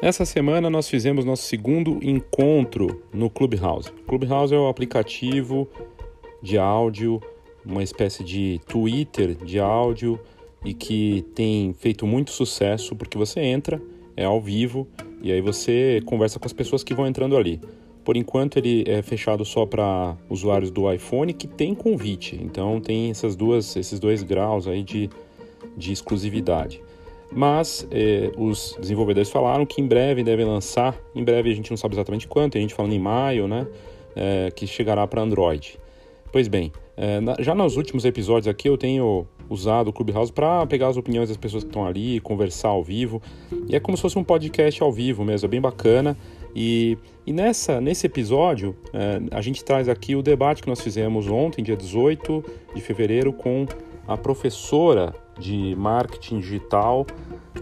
Essa semana nós fizemos nosso segundo encontro no Clubhouse. Clubhouse é o aplicativo de áudio, uma espécie de Twitter de áudio e que tem feito muito sucesso porque você entra, é ao vivo e aí você conversa com as pessoas que vão entrando ali. Por enquanto ele é fechado só para usuários do iPhone que tem convite, então tem essas duas, esses dois graus aí de, de exclusividade. Mas eh, os desenvolvedores falaram que em breve devem lançar, em breve a gente não sabe exatamente quanto, a gente falando em maio, né, eh, que chegará para Android. Pois bem, eh, na, já nos últimos episódios aqui eu tenho usado o Clubhouse para pegar as opiniões das pessoas que estão ali, conversar ao vivo. E é como se fosse um podcast ao vivo mesmo, é bem bacana. E, e nessa, nesse episódio, a gente traz aqui o debate que nós fizemos ontem, dia 18 de fevereiro, com a professora de marketing digital,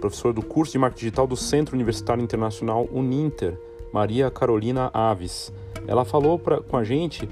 professora do curso de marketing digital do Centro Universitário Internacional Uninter, Maria Carolina Aves. Ela falou pra, com a gente,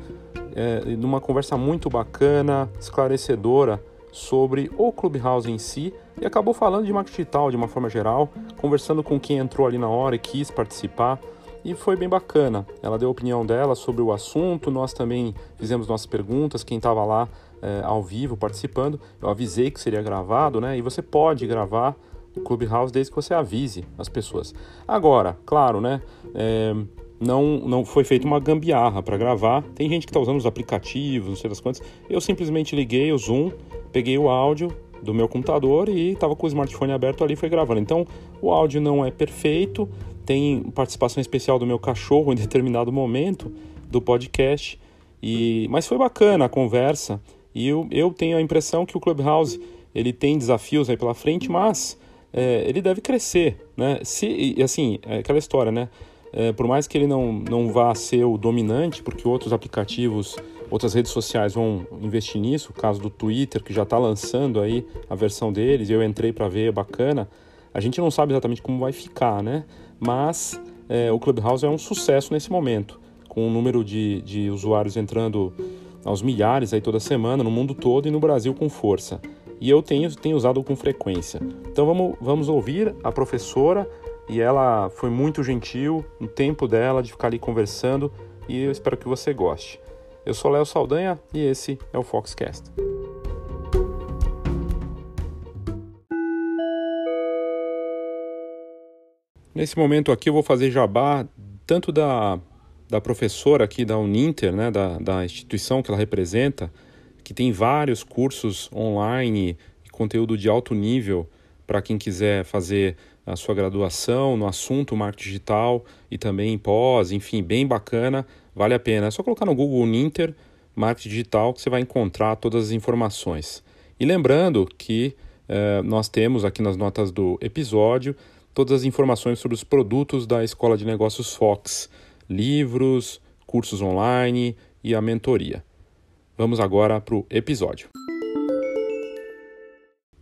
é, numa conversa muito bacana, esclarecedora, sobre o Clubhouse em si e acabou falando de marketing digital de uma forma geral, conversando com quem entrou ali na hora e quis participar e foi bem bacana. Ela deu a opinião dela sobre o assunto, nós também fizemos nossas perguntas, quem estava lá é, ao vivo participando, eu avisei que seria gravado, né? E você pode gravar o Clubhouse desde que você avise as pessoas. Agora, claro, né? É, não, não foi feita uma gambiarra para gravar. Tem gente que está usando os aplicativos, não sei das quantas. Eu simplesmente liguei o Zoom, peguei o áudio do meu computador e estava com o smartphone aberto ali e foi gravando. Então, o áudio não é perfeito, tem participação especial do meu cachorro em determinado momento do podcast. E, mas foi bacana a conversa e eu, eu tenho a impressão que o Clubhouse ele tem desafios aí pela frente, mas é, ele deve crescer, né? Se, assim, é aquela história, né? É, por mais que ele não, não vá ser o dominante, porque outros aplicativos, outras redes sociais vão investir nisso, o caso do Twitter, que já está lançando aí a versão deles, eu entrei para ver, é bacana, a gente não sabe exatamente como vai ficar, né? mas é, o Clubhouse é um sucesso nesse momento, com o número de, de usuários entrando aos milhares aí toda semana, no mundo todo e no Brasil com força. E eu tenho, tenho usado com frequência. Então vamos, vamos ouvir a professora e ela foi muito gentil no tempo dela de ficar ali conversando e eu espero que você goste. Eu sou Léo Saldanha e esse é o Foxcast. Nesse momento aqui eu vou fazer jabá tanto da, da professora aqui da Uninter, né, da, da instituição que ela representa, que tem vários cursos online e conteúdo de alto nível para quem quiser fazer a sua graduação no assunto marketing digital e também pós, enfim, bem bacana, vale a pena. É só colocar no Google Uninter Marketing Digital que você vai encontrar todas as informações. E lembrando que eh, nós temos aqui nas notas do episódio todas as informações sobre os produtos da Escola de Negócios Fox, livros, cursos online e a mentoria. Vamos agora para o episódio.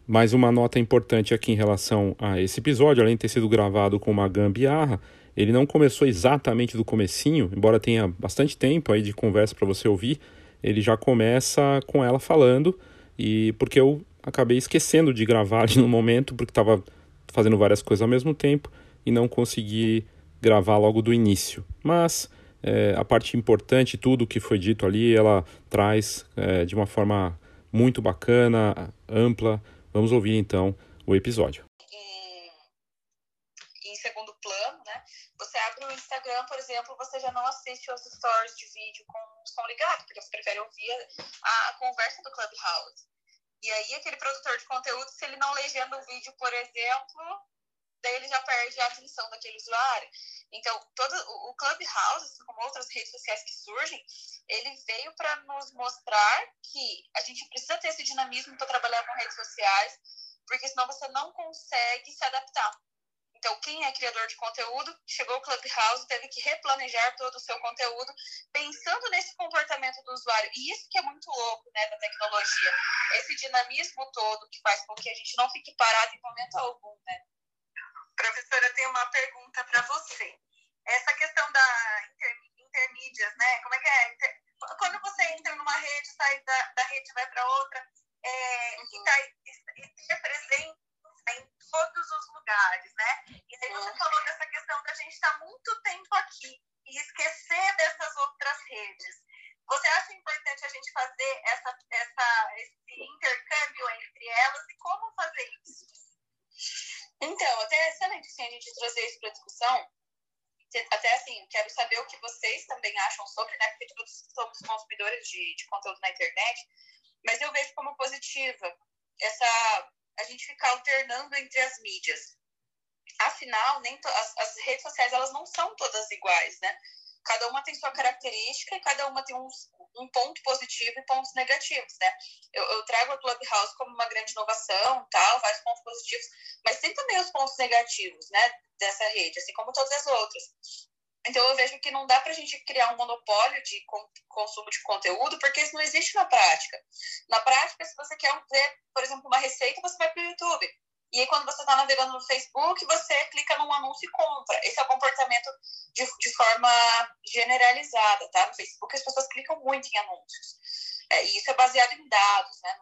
Mais uma nota importante aqui em relação a esse episódio, além de ter sido gravado com uma gambiarra, ele não começou exatamente do comecinho, embora tenha bastante tempo aí de conversa para você ouvir, ele já começa com ela falando e porque eu acabei esquecendo de gravar no momento porque estava fazendo várias coisas ao mesmo tempo e não consegui gravar logo do início. Mas é, a parte importante, tudo que foi dito ali, ela traz é, de uma forma muito bacana, ampla. Vamos ouvir então o episódio. Em, em segundo plano, né? Você abre o Instagram, por exemplo, você já não assiste os stories de vídeo com som ligado, porque você prefere ouvir a, a conversa do Clubhouse. E aí, aquele produtor de conteúdo, se ele não legenda o vídeo, por exemplo, daí ele já perde a atenção daquele usuário. Então, todo o Clubhouse, assim como outras redes sociais que surgem, ele veio para nos mostrar que a gente precisa ter esse dinamismo para trabalhar com redes sociais, porque senão você não consegue se adaptar. Então, quem é criador de conteúdo, chegou o Clubhouse, teve que replanejar todo o seu conteúdo, pensando nesse comportamento do usuário. E isso que é muito louco, né, da tecnologia. Esse dinamismo todo que faz com que a gente não fique parado em momento algum, né? Professora, tem uma pergunta para você. Essa questão da inter, intermídias, né? Como é que é? Inter, quando você entra numa rede, sai da, da rede, vai para outra, é, uhum. e, tá, presente em todos os lugares, né? E aí você uhum. falou dessa questão da gente estar tá muito tempo aqui e esquecer dessas outras redes. Você acha importante a gente fazer essa, essa, esse intercâmbio entre elas e como fazer isso? Assim, a gente trazer isso para discussão, até assim, quero saber o que vocês também acham sobre, né? Porque todos somos consumidores de, de conteúdo na internet, mas eu vejo como positiva essa a gente ficar alternando entre as mídias. Afinal, nem as, as redes sociais elas não são todas iguais, né? Cada uma tem sua característica e cada uma tem um, ponto positivo e pontos negativos, né? Eu, eu, trago a Clubhouse como uma grande inovação, tal, vários pontos positivos, mas tem também os pontos negativos, né, dessa rede, assim como todas as outras. Então eu vejo que não dá para a gente criar um monopólio de consumo de conteúdo, porque isso não existe na prática. Na prática, se você quer ver, por exemplo, uma receita, você vai para o YouTube. E aí, quando você está navegando no Facebook, você clica num anúncio e compra. Esse é o comportamento de, de forma generalizada, tá? No Facebook, as pessoas clicam muito em anúncios. É, e isso é baseado em dados, né?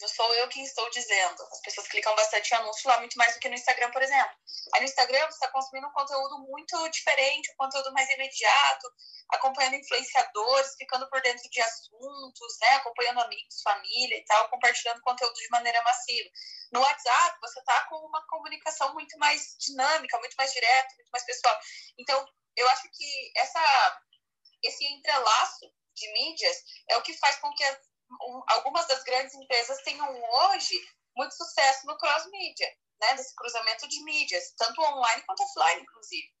Não sou eu quem estou dizendo. As pessoas clicam bastante em anúncio lá, muito mais do que no Instagram, por exemplo. Aí no Instagram você está consumindo um conteúdo muito diferente, um conteúdo mais imediato, acompanhando influenciadores, ficando por dentro de assuntos, né? acompanhando amigos, família e tal, compartilhando conteúdo de maneira massiva. No WhatsApp, você está com uma comunicação muito mais dinâmica, muito mais direta, muito mais pessoal. Então, eu acho que essa, esse entrelaço de mídias é o que faz com que as um, algumas das grandes empresas tenham hoje muito sucesso no cross-mídia, né, desse cruzamento de mídias, tanto online quanto offline, inclusive.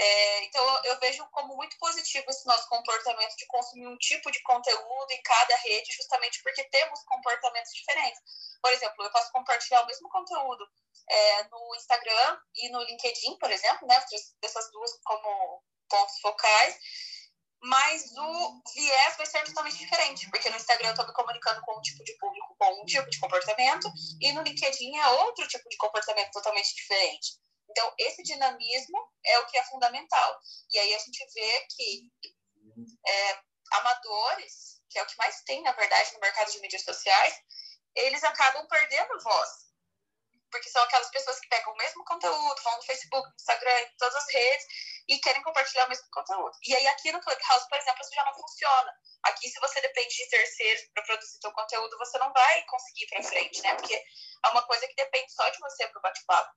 É, então, eu vejo como muito positivo esse nosso comportamento de consumir um tipo de conteúdo em cada rede, justamente porque temos comportamentos diferentes. Por exemplo, eu posso compartilhar o mesmo conteúdo é, no Instagram e no LinkedIn, por exemplo, né, dessas duas como pontos focais, mas o viés vai ser totalmente diferente, porque no Instagram eu estou me comunicando com um tipo de público com um tipo de comportamento, e no LinkedIn é outro tipo de comportamento totalmente diferente. Então, esse dinamismo é o que é fundamental. E aí a gente vê que é, amadores, que é o que mais tem, na verdade, no mercado de mídias sociais, eles acabam perdendo voz porque são aquelas pessoas que pegam o mesmo conteúdo, vão no Facebook, no Instagram, em todas as redes e querem compartilhar o mesmo conteúdo. E aí aqui no Clubhouse, por exemplo, isso já não funciona. Aqui, se você depende de terceiros para produzir seu conteúdo, você não vai conseguir ir para frente, né? Porque é uma coisa que depende só de você para o bate-papo.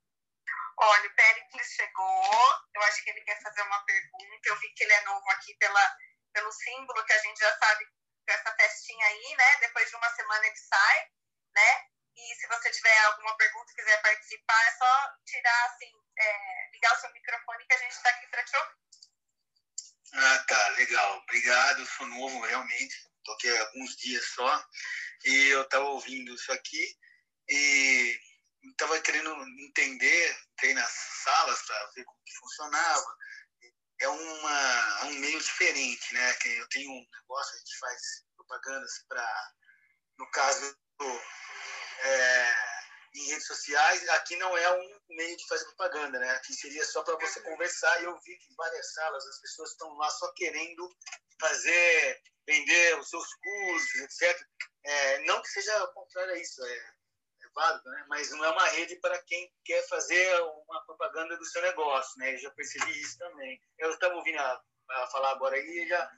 Olha, o Pericles chegou, eu acho que ele quer fazer uma pergunta. Eu vi que ele é novo aqui pela, pelo símbolo que a gente já sabe dessa festinha aí, né? Depois de uma semana ele sai, né? E se você tiver alguma pergunta, quiser participar, é só tirar, assim, é, ligar o seu microfone que a gente está aqui para te ouvir. Ah, tá, legal. Obrigado, sou novo realmente. Estou aqui há alguns dias só. E eu estava ouvindo isso aqui e estava querendo entender, entrei nas salas para ver como funcionava. É uma, é um meio diferente, né? Eu tenho um negócio, a gente faz propagandas para, no caso é, em redes sociais, aqui não é um meio de fazer propaganda, né? Aqui seria só para você conversar. E eu vi que várias salas as pessoas estão lá só querendo fazer, vender os seus cursos, etc. É, não que seja contrário a isso, é, é, válido, né? Mas não é uma rede para quem quer fazer uma propaganda do seu negócio, né? Eu já percebi isso também. Eu estava ouvindo a, a falar agora aí e já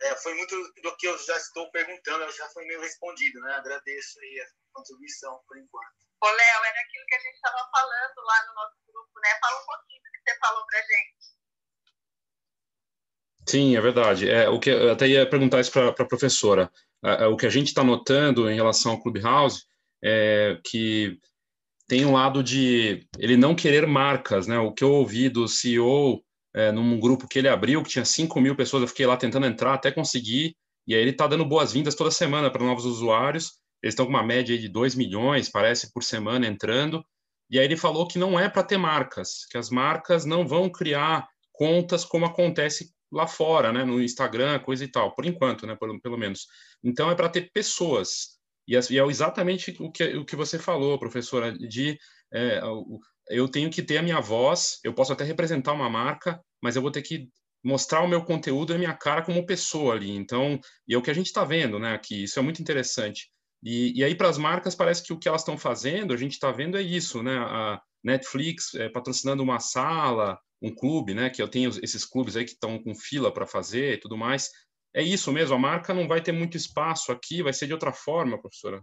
é, foi muito do que eu já estou perguntando, já foi meio respondido, né? Agradeço aí a contribuição por enquanto. Ô, Léo, era aquilo que a gente estava falando lá no nosso grupo, né? Fala um pouquinho do que você falou para gente. Sim, é verdade. É, o que, eu até ia perguntar isso para a professora. É, é, o que a gente está notando em relação ao Clubhouse é que tem um lado de ele não querer marcas, né? O que eu ouvi do CEO é, num grupo que ele abriu, que tinha 5 mil pessoas, eu fiquei lá tentando entrar até conseguir, e aí ele está dando boas-vindas toda semana para novos usuários, eles estão com uma média de 2 milhões, parece, por semana entrando, e aí ele falou que não é para ter marcas, que as marcas não vão criar contas como acontece lá fora, né, no Instagram, coisa e tal, por enquanto, né, pelo, pelo menos. Então é para ter pessoas, e, é exatamente o que, o que você falou, professora, de é, eu tenho que ter a minha voz, eu posso até representar uma marca, mas eu vou ter que mostrar o meu conteúdo e a minha cara como pessoa ali. Então, e é o que a gente está vendo, né, aqui, isso é muito interessante. E, e aí, para as marcas, parece que o que elas estão fazendo, a gente está vendo é isso, né, a Netflix é, patrocinando uma sala, um clube, né, que eu tenho esses clubes aí que estão com fila para fazer e tudo mais. É isso mesmo, a marca não vai ter muito espaço aqui, vai ser de outra forma, professora?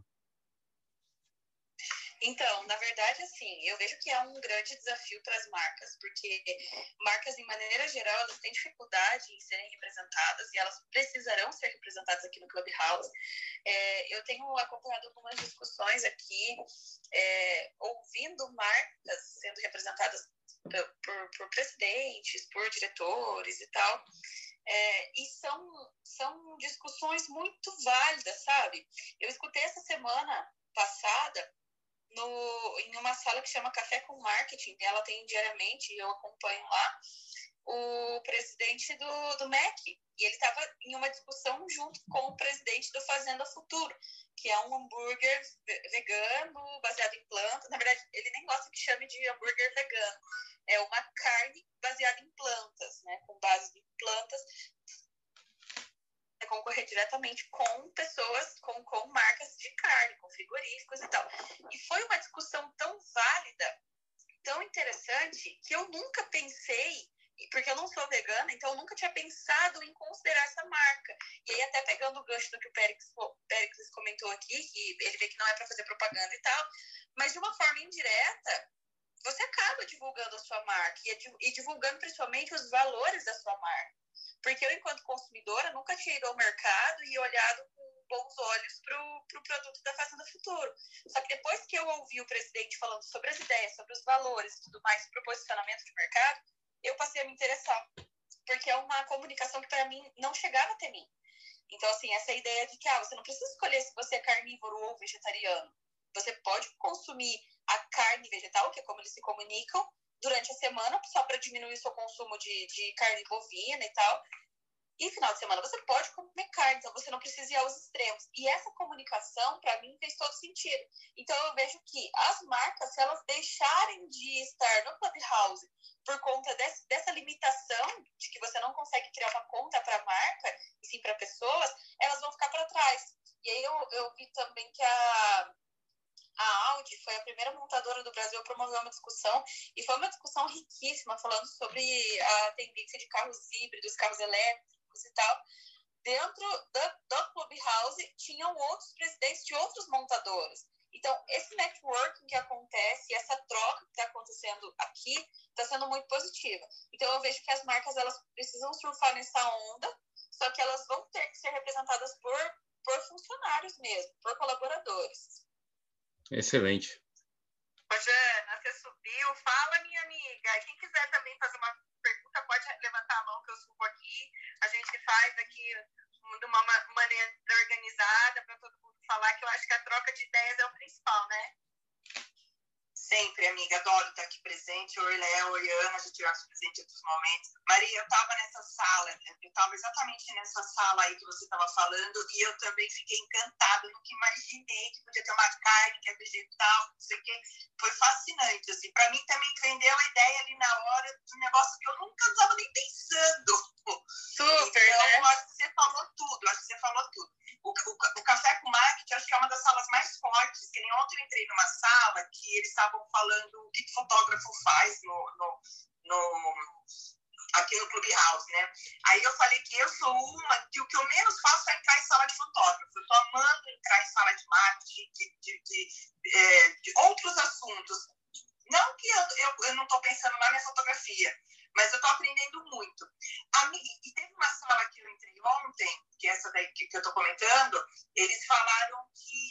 Então, na verdade, assim, eu vejo que é um grande desafio para as marcas, porque marcas, em maneira geral, elas têm dificuldade em serem representadas e elas precisarão ser representadas aqui no Clubhouse. É, eu tenho acompanhado algumas discussões aqui, é, ouvindo marcas sendo representadas por, por, por, presidentes, por diretores e tal. É, e são, são discussões muito válidas, sabe? Eu escutei essa semana passada no, em uma sala que chama Café com Marketing, ela tem diariamente, eu acompanho lá, o presidente do, do MEC. E ele estava em uma discussão junto com o presidente do Fazenda Futuro, que é um hambúrguer vegano, baseado em plantas. Na verdade, ele nem gosta que chame de hambúrguer vegano. É uma carne baseada em plantas, né? Com base em plantas, concorrer diretamente com pessoas, com, com marcas de carne, com frigoríficos e tal. E foi uma discussão tão válida, tão interessante, que eu nunca pensei, porque eu não sou vegana, então eu nunca tinha pensado em considerar essa marca. E aí, até pegando o gancho do que o Péricles comentou aqui, que ele vê que não é para fazer propaganda e tal, mas de uma forma indireta, você acaba divulgando a sua marca e divulgando principalmente os valores da sua marca. Porque eu, enquanto consumidora, nunca tinha ido ao mercado e olhado com bons olhos para o pro produto da Fazenda Futuro. Só que depois que eu ouvi o presidente falando sobre as ideias, sobre os valores e tudo mais para o posicionamento de mercado, eu passei a me interessar. Porque é uma comunicação que, para mim, não chegava até mim. Então, assim, essa ideia de que ah, você não precisa escolher se você é carnívoro ou vegetariano. Você pode consumir a carne vegetal, que é como eles se comunicam, durante a semana, só para diminuir o seu consumo de, de carne bovina e tal. E final de semana você pode comer carne, então você não precisa ir aos extremos. E essa comunicação, para mim, fez todo sentido. Então eu vejo que as marcas, se elas deixarem de estar no Clubhouse por conta desse, dessa limitação de que você não consegue criar uma conta para marca, e sim para pessoas, elas vão ficar para trás. E aí eu, eu vi também que a a Audi foi a primeira montadora do Brasil a promover uma discussão, e foi uma discussão riquíssima, falando sobre a tendência de carros híbridos, carros elétricos e tal. Dentro do, do Clubhouse tinham outros presidentes de outros montadores. Então, esse networking que acontece, essa troca que está acontecendo aqui, está sendo muito positiva. Então, eu vejo que as marcas elas precisam surfar nessa onda, só que elas vão ter que ser representadas por, por funcionários mesmo, por colaboradores. Excelente. Jana, você subiu. Fala, minha amiga. Quem quiser também fazer uma pergunta, pode levantar a mão que eu subo aqui. A gente faz aqui de uma maneira organizada para todo mundo falar, que eu acho que a troca de ideias é o principal, né? Sempre, amiga, adoro estar aqui presente. Oi, Léo, oi, Ana, a gente vai presente em outros momentos. Maria, eu estava nessa sala, eu estava exatamente nessa sala aí que você estava falando, e eu também fiquei encantada, nunca imaginei que podia ter uma carne que é vegetal, não sei o quê. Foi fascinante, assim. Para mim também vendeu a ideia ali na hora de um negócio que eu nunca estava nem pensando. Super, então, né? acho que você falou tudo, acho que você falou tudo. O, o, o Café com Marketing, acho que é uma das salas mais fortes, que nem ontem eu entrei numa sala que eles estavam falando o que fotógrafo faz no, no, no aqui no Clubhouse, né? Aí eu falei que eu sou uma que o que eu menos faço é entrar em sala de fotógrafo. Eu tô amando entrar em sala de marketing, de, de, de, é, de outros assuntos. Não que eu, eu, eu não estou pensando na minha fotografia, mas eu estou aprendendo muito. A e teve uma sala que eu entrei ontem, que é essa daí que, que eu estou comentando, eles falaram que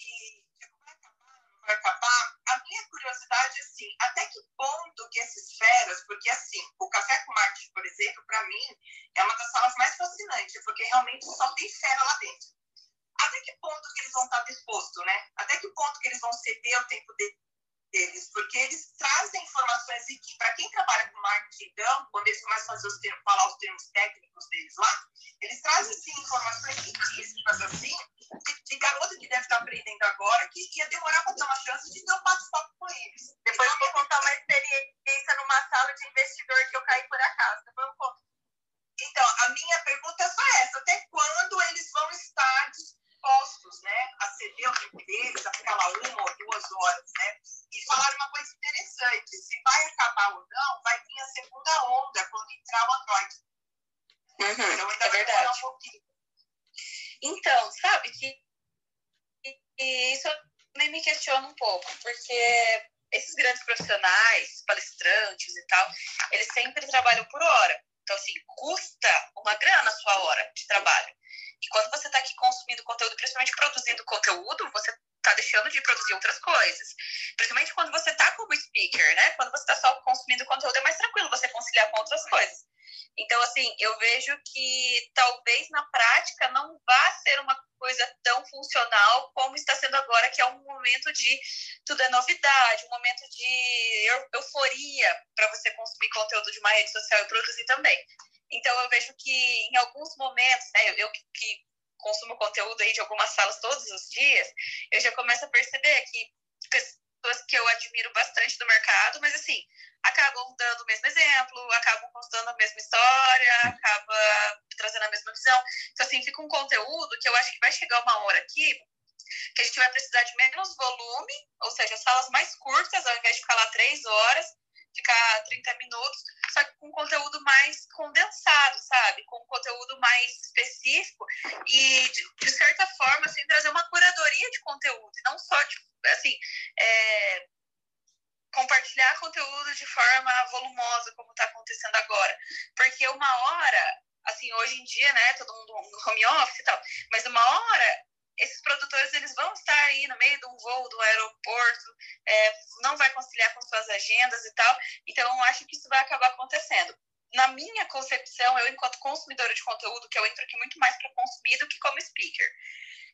agora. Porque uma hora, assim, hoje em dia, né, todo mundo no home office e tal, mas uma hora esses produtores eles vão estar aí no meio de um voo do aeroporto, é, não vai conciliar com suas agendas e tal. Então, eu acho que isso vai acabar acontecendo. Na minha concepção, eu, enquanto consumidora de conteúdo, que eu entro aqui muito mais para consumir do que como speaker,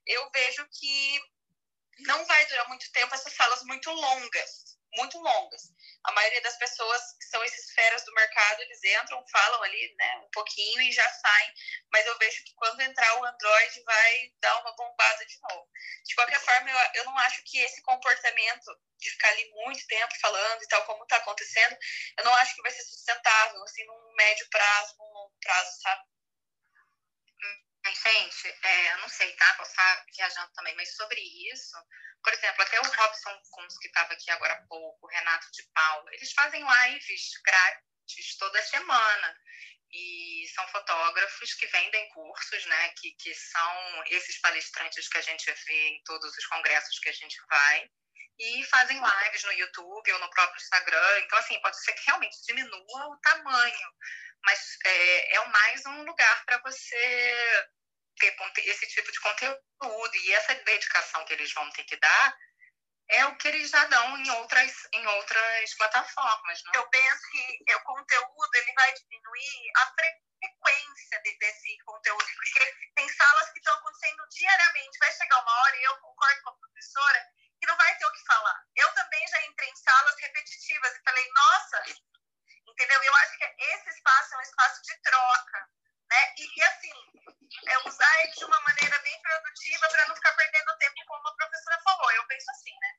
eu vejo que não vai durar muito tempo essas salas muito longas muito longas. A maioria das pessoas que são esses feras do mercado, eles entram, falam ali, né, um pouquinho e já saem. Mas eu vejo que quando entrar o Android vai dar uma bombada de novo. De qualquer forma, eu, eu não acho que esse comportamento de ficar ali muito tempo falando e tal, como está acontecendo, eu não acho que vai ser sustentável, assim, num médio prazo, num longo prazo, sabe? Gente, é, eu não sei, tá? Posso estar viajando também, mas sobre isso, por exemplo, até o Robson Kunz, que estava aqui agora há pouco, o Renato de Paula, eles fazem lives grátis toda semana. E são fotógrafos que vendem cursos, né? Que, que são esses palestrantes que a gente vê em todos os congressos que a gente vai. E fazem lives no YouTube ou no próprio Instagram. Então, assim, pode ser que realmente diminua o tamanho. Mas é, é mais um lugar para você ter esse tipo de conteúdo e essa dedicação que eles vão ter que dar é o que eles já dão em outras, em outras plataformas. Não? Eu penso que o conteúdo ele vai diminuir a frequência de, desse conteúdo, porque tem salas que estão acontecendo diariamente. Vai chegar uma hora, e eu concordo com a professora, que não vai ter o que falar. Eu também já entrei em salas repetitivas e falei, nossa, entendeu? Eu acho que esse espaço é um espaço de troca né? E, assim, é usar ele de uma maneira bem produtiva para não ficar perdendo tempo, como a professora falou. Eu penso assim, né?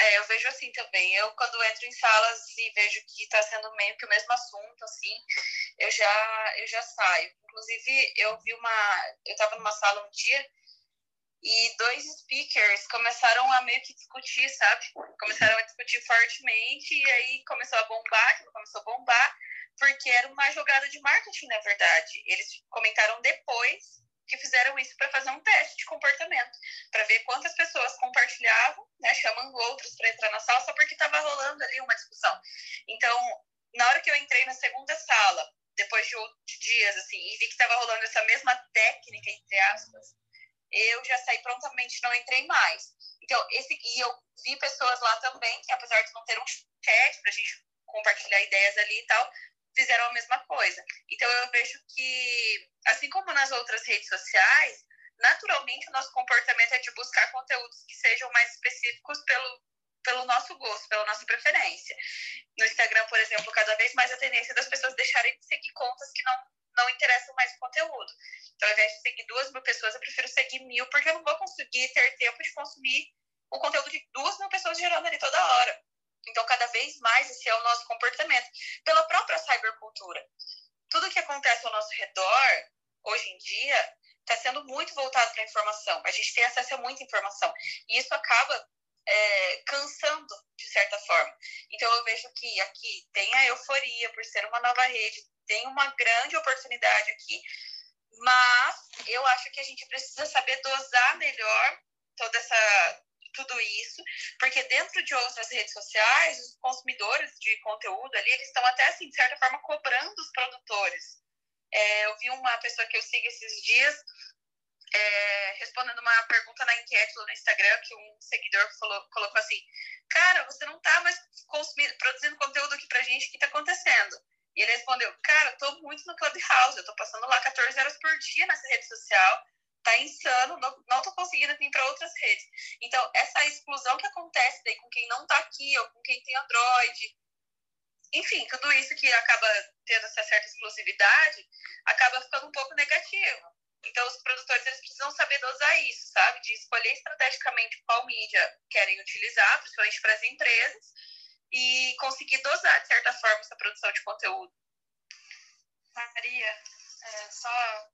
É, eu vejo assim também. Eu, quando entro em salas e vejo que está sendo meio que o mesmo assunto, assim, eu já, eu já saio. Inclusive, eu vi uma. Eu estava numa sala um dia e dois speakers começaram a meio que discutir, sabe? Começaram a discutir fortemente e aí começou a bombar, começou a bombar porque era uma jogada de marketing, na verdade. Eles comentaram depois que fizeram isso para fazer um teste de comportamento, para ver quantas pessoas compartilhavam, né, chamando outros para entrar na sala, só porque estava rolando ali uma discussão. Então, na hora que eu entrei na segunda sala, depois de outros dias, assim, e vi que estava rolando essa mesma técnica, entre aspas, eu já saí prontamente, não entrei mais. Então, esse, e eu vi pessoas lá também, que apesar de não ter um chat para a gente compartilhar ideias ali e tal, fizeram a mesma coisa. Então eu vejo que, assim como nas outras redes sociais, naturalmente o nosso comportamento é de buscar conteúdos que sejam mais específicos pelo, pelo nosso gosto, pela nossa preferência. No Instagram, por exemplo, cada vez mais a tendência das pessoas deixarem de seguir contas que não, não interessam mais o conteúdo. Então, ao invés de seguir duas mil pessoas, eu prefiro seguir mil, porque eu não vou conseguir ter tempo de consumir o conteúdo de duas mil pessoas gerando ali toda hora. Então, cada vez mais esse é o nosso comportamento. Pela própria cybercultura. Tudo que acontece ao nosso redor, hoje em dia, está sendo muito voltado para a informação. A gente tem acesso a muita informação. E isso acaba é, cansando, de certa forma. Então, eu vejo que aqui tem a euforia por ser uma nova rede, tem uma grande oportunidade aqui. Mas eu acho que a gente precisa saber dosar melhor toda essa tudo isso, porque dentro de outras redes sociais, os consumidores de conteúdo ali, eles estão até, assim, de certa forma, cobrando os produtores. É, eu vi uma pessoa que eu sigo esses dias é, respondendo uma pergunta na enquete no Instagram, que um seguidor falou, colocou assim, cara, você não tá mais consumindo, produzindo conteúdo aqui pra gente, o que tá acontecendo? E ele respondeu, cara, eu tô muito no Clubhouse, eu tô passando lá 14 horas por dia nessa rede social, tá insano, não, não tô conseguindo vir para outras redes. Então, essa exclusão que acontece daí com quem não tá aqui, ou com quem tem Android, enfim, tudo isso que acaba tendo essa certa exclusividade, acaba ficando um pouco negativo. Então, os produtores eles precisam saber dosar isso, sabe? De escolher estrategicamente qual mídia querem utilizar, principalmente para as empresas, e conseguir dosar, de certa forma, essa produção de conteúdo. Maria, é, só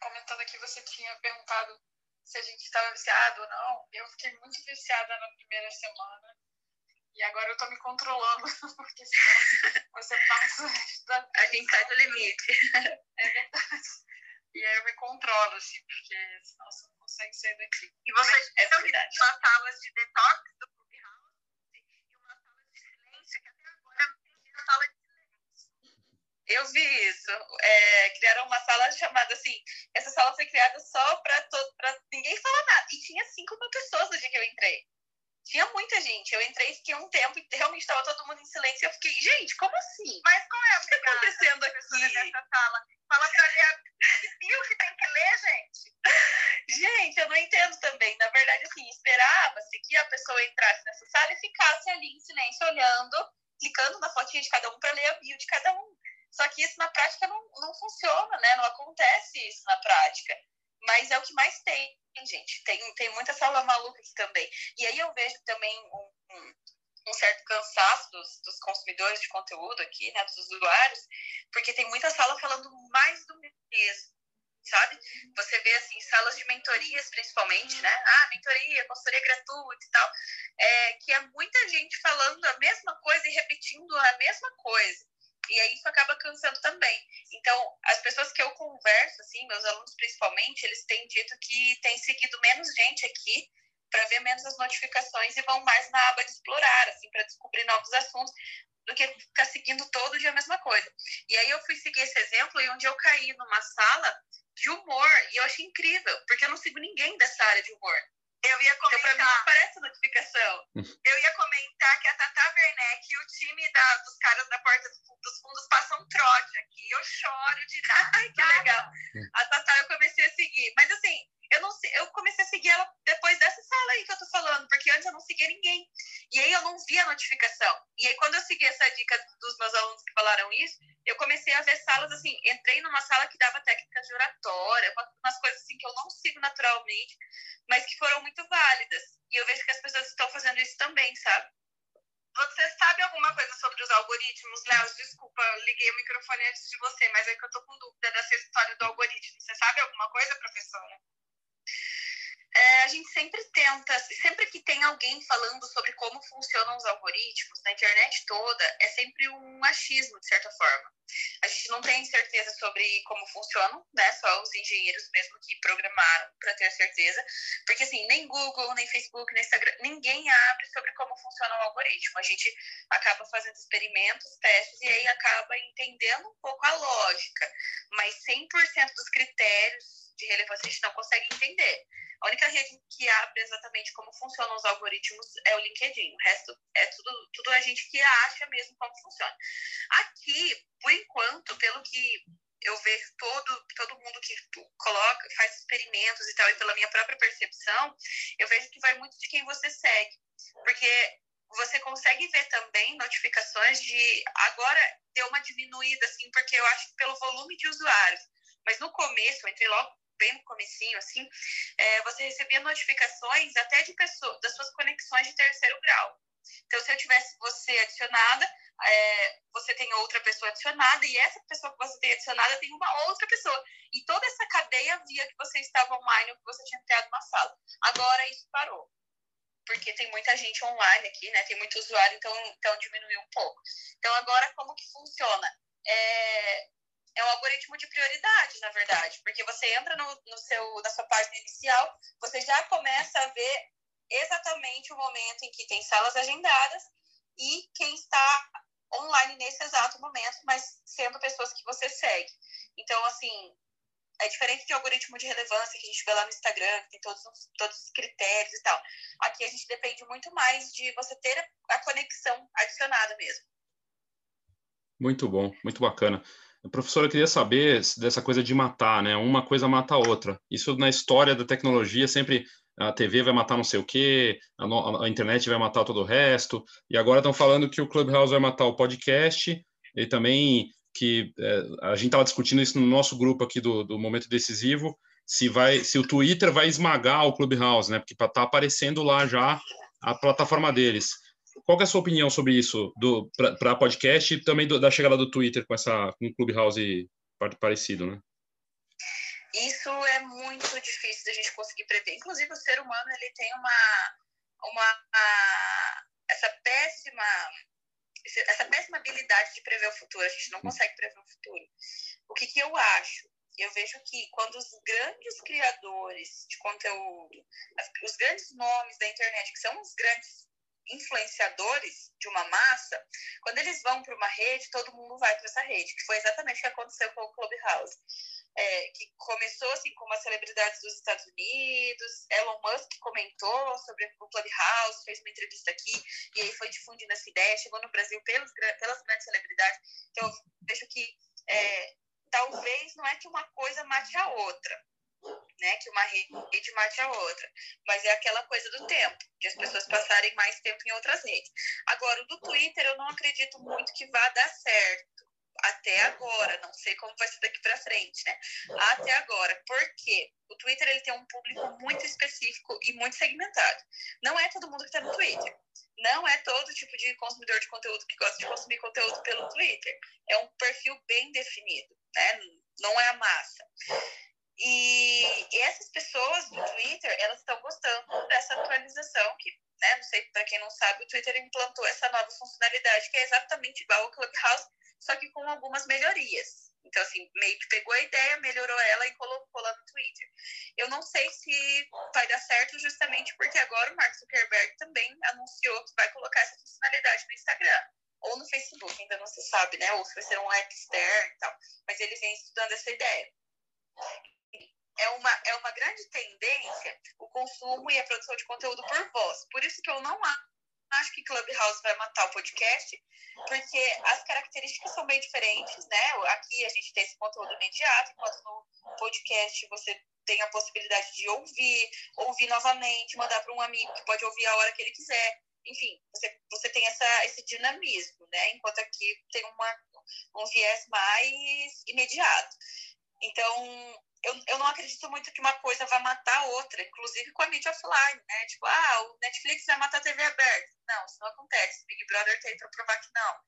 comentando aqui, você tinha perguntado se a gente estava viciado ou não. Eu fiquei muito viciada na primeira semana. E agora eu tô me controlando, porque senão você passa da. A gente sai do limite. É verdade. E aí eu me controlo, assim, porque senão você não consegue sair daqui. E vocês é verdade. umas salas de detox do Clubhouse e uma sala de silêncio, que até agora não tem a sala de silêncio. Eu vi isso. É, criaram uma sala chamada assim. Essa sala foi criada só para ninguém falar nada. E tinha 5 mil pessoas no dia que eu entrei. Tinha muita gente. Eu entrei, fiquei um tempo e realmente estava todo mundo em silêncio. E eu fiquei, gente, como assim? Mas qual é a O que está acontecendo aqui? dessa sala? Fala pra ler viu que tem que ler, gente. Gente, eu não entendo também. Na verdade, assim, esperava-se que a pessoa entrasse nessa sala e ficasse ali em silêncio, olhando, clicando na fotinha de cada um para ler a bio de cada um. Só que isso na prática não, não funciona, né? Não acontece isso na prática. Mas é o que mais tem, gente. Tem, tem muita sala maluca aqui também. E aí eu vejo também um, um, um certo cansaço dos, dos consumidores de conteúdo aqui, né? Dos usuários, porque tem muita sala falando mais do mesmo sabe? Você vê, assim, salas de mentorias, principalmente, né? Ah, mentoria, consultoria gratuita e tal, é, que é muita gente falando a mesma coisa e repetindo a mesma coisa. E aí isso acaba cansando também. Então, as pessoas que eu converso, assim, meus alunos principalmente, eles têm dito que têm seguido menos gente aqui para ver menos as notificações e vão mais na aba de explorar, assim, para descobrir novos assuntos, do que ficar seguindo todo dia a mesma coisa. E aí eu fui seguir esse exemplo e onde eu caí numa sala de humor e eu achei incrível, porque eu não sigo ninguém dessa área de humor. Eu ia Então, pra mim, não comentar, aparece notificação. eu ia comentar que a Tata Werneck e o time da- dos caras da Porta dos Fundos passam trote aqui. Eu choro de dar. Ai, que legal. A Tatá eu comecei a seguir. Mas assim, eu não eu comecei a seguir ela depois dessa sala aí que eu tô falando, porque antes eu não seguia ninguém. E aí eu não via a notificação. E aí quando eu segui essa dica dos meus alunos que falaram isso, eu comecei a ver salas assim, entrei numa sala que dava técnicas de oratória, umas coisas assim que eu não sigo naturalmente, mas que foram muito válidas. E eu vejo que as pessoas estão fazendo isso também, sabe? Você sabe alguma coisa sobre os algoritmos, Léo? Desculpa, liguei o microfone antes de você, mas é que eu tô com dúvida dessa história do algoritmo. Você sabe alguma coisa, professora? A gente sempre tenta, sempre que tem alguém falando sobre como funcionam os algoritmos na internet toda, é sempre um achismo, de certa forma. A gente não tem certeza sobre como funcionam, né? Só os engenheiros mesmo que programaram para ter certeza. Porque, assim, nem Google, nem Facebook, nem Instagram, ninguém abre sobre como funciona o algoritmo. A gente acaba fazendo experimentos, testes, e aí acaba entendendo um pouco a lógica. Mas 100% dos critérios de relevância a gente não consegue entender. A única rede que abre exatamente como funcionam os algoritmos é o LinkedIn. O resto é tudo, tudo a gente que acha mesmo como funciona. Aqui, por enquanto, pelo que eu vejo todo, todo mundo que coloca, faz experimentos e tal, e pela minha própria percepção, eu vejo que vai muito de quem você segue. Porque você consegue ver também notificações de. Agora deu uma diminuída, assim, porque eu acho que pelo volume de usuários. Mas no começo, eu entrei logo bem no comecinho, assim, é, você recebia notificações até de pessoas, das suas conexões de terceiro grau. Então, se eu tivesse você adicionada, é, você tem outra pessoa adicionada, e essa pessoa que você tem adicionada tem uma outra pessoa. E toda essa cadeia via que você estava online ou que você tinha criado uma sala. Agora isso parou. Porque tem muita gente online aqui, né? Tem muito usuário, então, então diminuiu um pouco. Então, agora como que funciona? É, é um algoritmo de prioridade, na verdade, porque você entra no, no seu, na sua página inicial, você já começa a ver exatamente o momento em que tem salas agendadas e quem está online nesse exato momento, mas sendo pessoas que você segue. Então, assim, é diferente de algoritmo de relevância que a gente vê lá no Instagram, que tem todos, todos os critérios e tal. Aqui a gente depende muito mais de você ter a conexão adicionada mesmo. Muito bom, muito bacana. Professora, eu queria saber dessa coisa de matar, né? Uma coisa mata a outra. Isso na história da tecnologia sempre a TV vai matar não sei o quê, a, a, internet vai matar todo o resto, e agora estão falando que o Clubhouse vai matar o podcast, e também que é, a gente estava discutindo isso no nosso grupo aqui do, do Momento Decisivo, se vai, se o Twitter vai esmagar o Clubhouse, né? Porque está aparecendo lá já a plataforma deles. Qual é a sua opinião sobre isso para podcast e também do, da chegada do Twitter com essa com o Clubhouse parecido, né? Isso é muito difícil da gente conseguir prever. Inclusive, o ser humano ele tem uma, uma essa péssima essa péssima habilidade de prever o futuro. A gente não consegue prever o futuro. O que, que eu acho? Eu vejo que quando os grandes criadores de conteúdo, os grandes nomes da internet, que são os grandes influenciadores de uma massa, quando eles vão para uma rede, todo mundo vai para essa rede, que foi exatamente o que aconteceu com o Clubhouse é, que começou assim com umas celebridades dos Estados Unidos. Elon Musk comentou sobre o Clubhouse, fez uma entrevista aqui e aí foi difundindo essa ideia. Chegou no Brasil pelos, pelas grandes celebridades. Então, eu vejo que é, talvez não é que uma coisa mate a outra, né? Que uma rede mate a outra. Mas é aquela coisa do tempo, de as pessoas passarem mais tempo em outras redes. Agora, o do Twitter, eu não acredito muito que vá dar certo até agora, não sei como vai ser daqui para frente, né? Até agora, porque o Twitter ele tem um público muito específico e muito segmentado. Não é todo mundo que está no Twitter. Não é todo tipo de consumidor de conteúdo que gosta de consumir conteúdo pelo Twitter. É um perfil bem definido, né? Não é a massa. E essas pessoas do Twitter, elas estão gostando dessa atualização que, né, não sei, para quem não sabe, o Twitter implantou essa nova funcionalidade que é exatamente igual ao Clubhouse, só que com algumas melhorias. Então, assim, meio que pegou a ideia, melhorou ela e colocou lá no Twitter. Eu não sei se vai dar certo justamente porque agora o Mark Zuckerberg também anunciou que vai colocar essa funcionalidade no Instagram ou no Facebook, ainda não se sabe, né? Ou se vai ser um app externo e tal. Mas ele vem estudando essa ideia. É uma, é uma grande tendência o consumo e a produção de conteúdo por voz. Por isso que eu não acho que Clubhouse vai matar o podcast, porque as características são bem diferentes, né? Aqui a gente tem esse conteúdo imediato, enquanto no podcast você tem a possibilidade de ouvir, ouvir novamente, mandar para um amigo que pode ouvir a hora que ele quiser. Enfim, você, você tem essa, esse dinamismo, né? Enquanto aqui tem uma, um viés mais imediato. Então, eu, eu não acredito muito que uma coisa vai matar a outra, inclusive com a mídia offline, né? Tipo, ah, o Netflix vai matar a TV aberta. Não, isso não acontece. Big Brother tem para provar que não.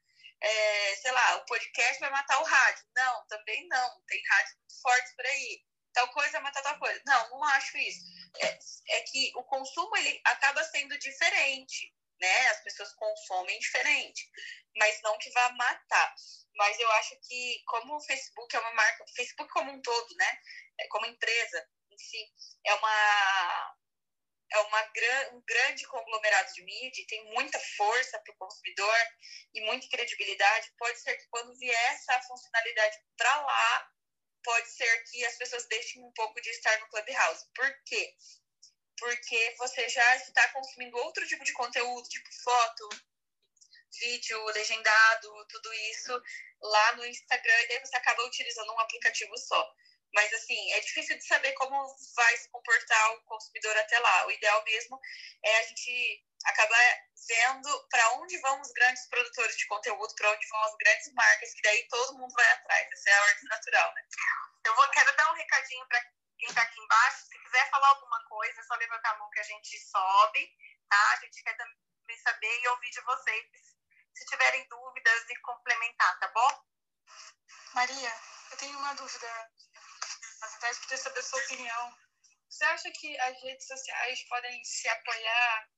É, sei lá, o podcast vai matar o rádio. Não, também não. Tem rádios muito fortes por aí. Tal coisa vai matar tal coisa. Não, não acho isso. É, é que o consumo ele acaba sendo diferente, né? As pessoas consomem diferente, mas não que vá matar. Mas eu acho que, como o Facebook é uma marca, o Facebook como um todo, né? É, como empresa em si, é uma. É uma um grande conglomerado de mídia, tem muita força para o consumidor e muita credibilidade. Pode ser que quando vier essa funcionalidade para lá, pode ser que as pessoas deixem um pouco de estar no Clubhouse. Por quê? Porque você já está consumindo outro tipo de conteúdo, tipo foto, vídeo legendado, tudo isso lá no Instagram, e daí você acaba utilizando um aplicativo só. Mas, assim, é difícil de saber como vai se comportar o consumidor até lá. O ideal mesmo é a gente acabar vendo para onde vão os grandes produtores de conteúdo, para onde vão as grandes marcas, que daí todo mundo vai atrás. Essa é a ordem natural, né? Eu vou, quero dar um recadinho para quem está aqui embaixo. Se quiser falar alguma coisa, é só levantar a mão que a gente sobe, tá? A gente quer também saber e ouvir de vocês se tiverem dúvidas e complementar, tá bom? Maria, eu tenho uma dúvida, na verdade, queria saber a sua opinião. Você acha que as redes sociais podem se apoiar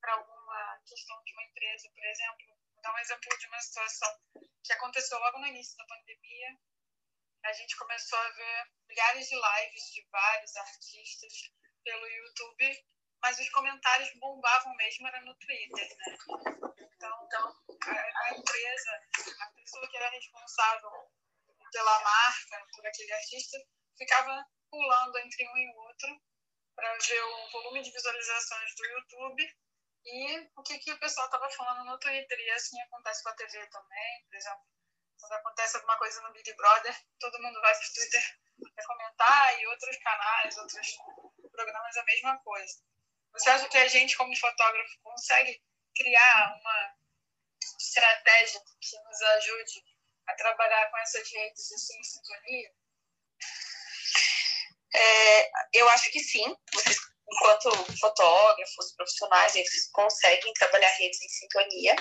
para alguma questão de uma empresa, por exemplo? Vou dar um exemplo de uma situação que aconteceu logo no início da pandemia. A gente começou a ver milhares de lives de vários artistas pelo YouTube, mas os comentários bombavam mesmo era no Twitter, né? Então, a, a empresa, a pessoa que era responsável pela marca, por aquele artista, ficava pulando entre um e outro para ver o volume de visualizações do YouTube e o que, que o pessoal estava falando no Twitter. E assim acontece com a TV também, por exemplo. Quando acontece alguma coisa no Big Brother, todo mundo vai para o Twitter para comentar e outros canais, outros programas a mesma coisa. Você acha que a gente, como fotógrafo, consegue criar uma estratégia que nos ajude a trabalhar com essas redes assim, em sintonia? É, eu acho que sim. Vocês, enquanto fotógrafos, profissionais, eles conseguem trabalhar redes em sintonia,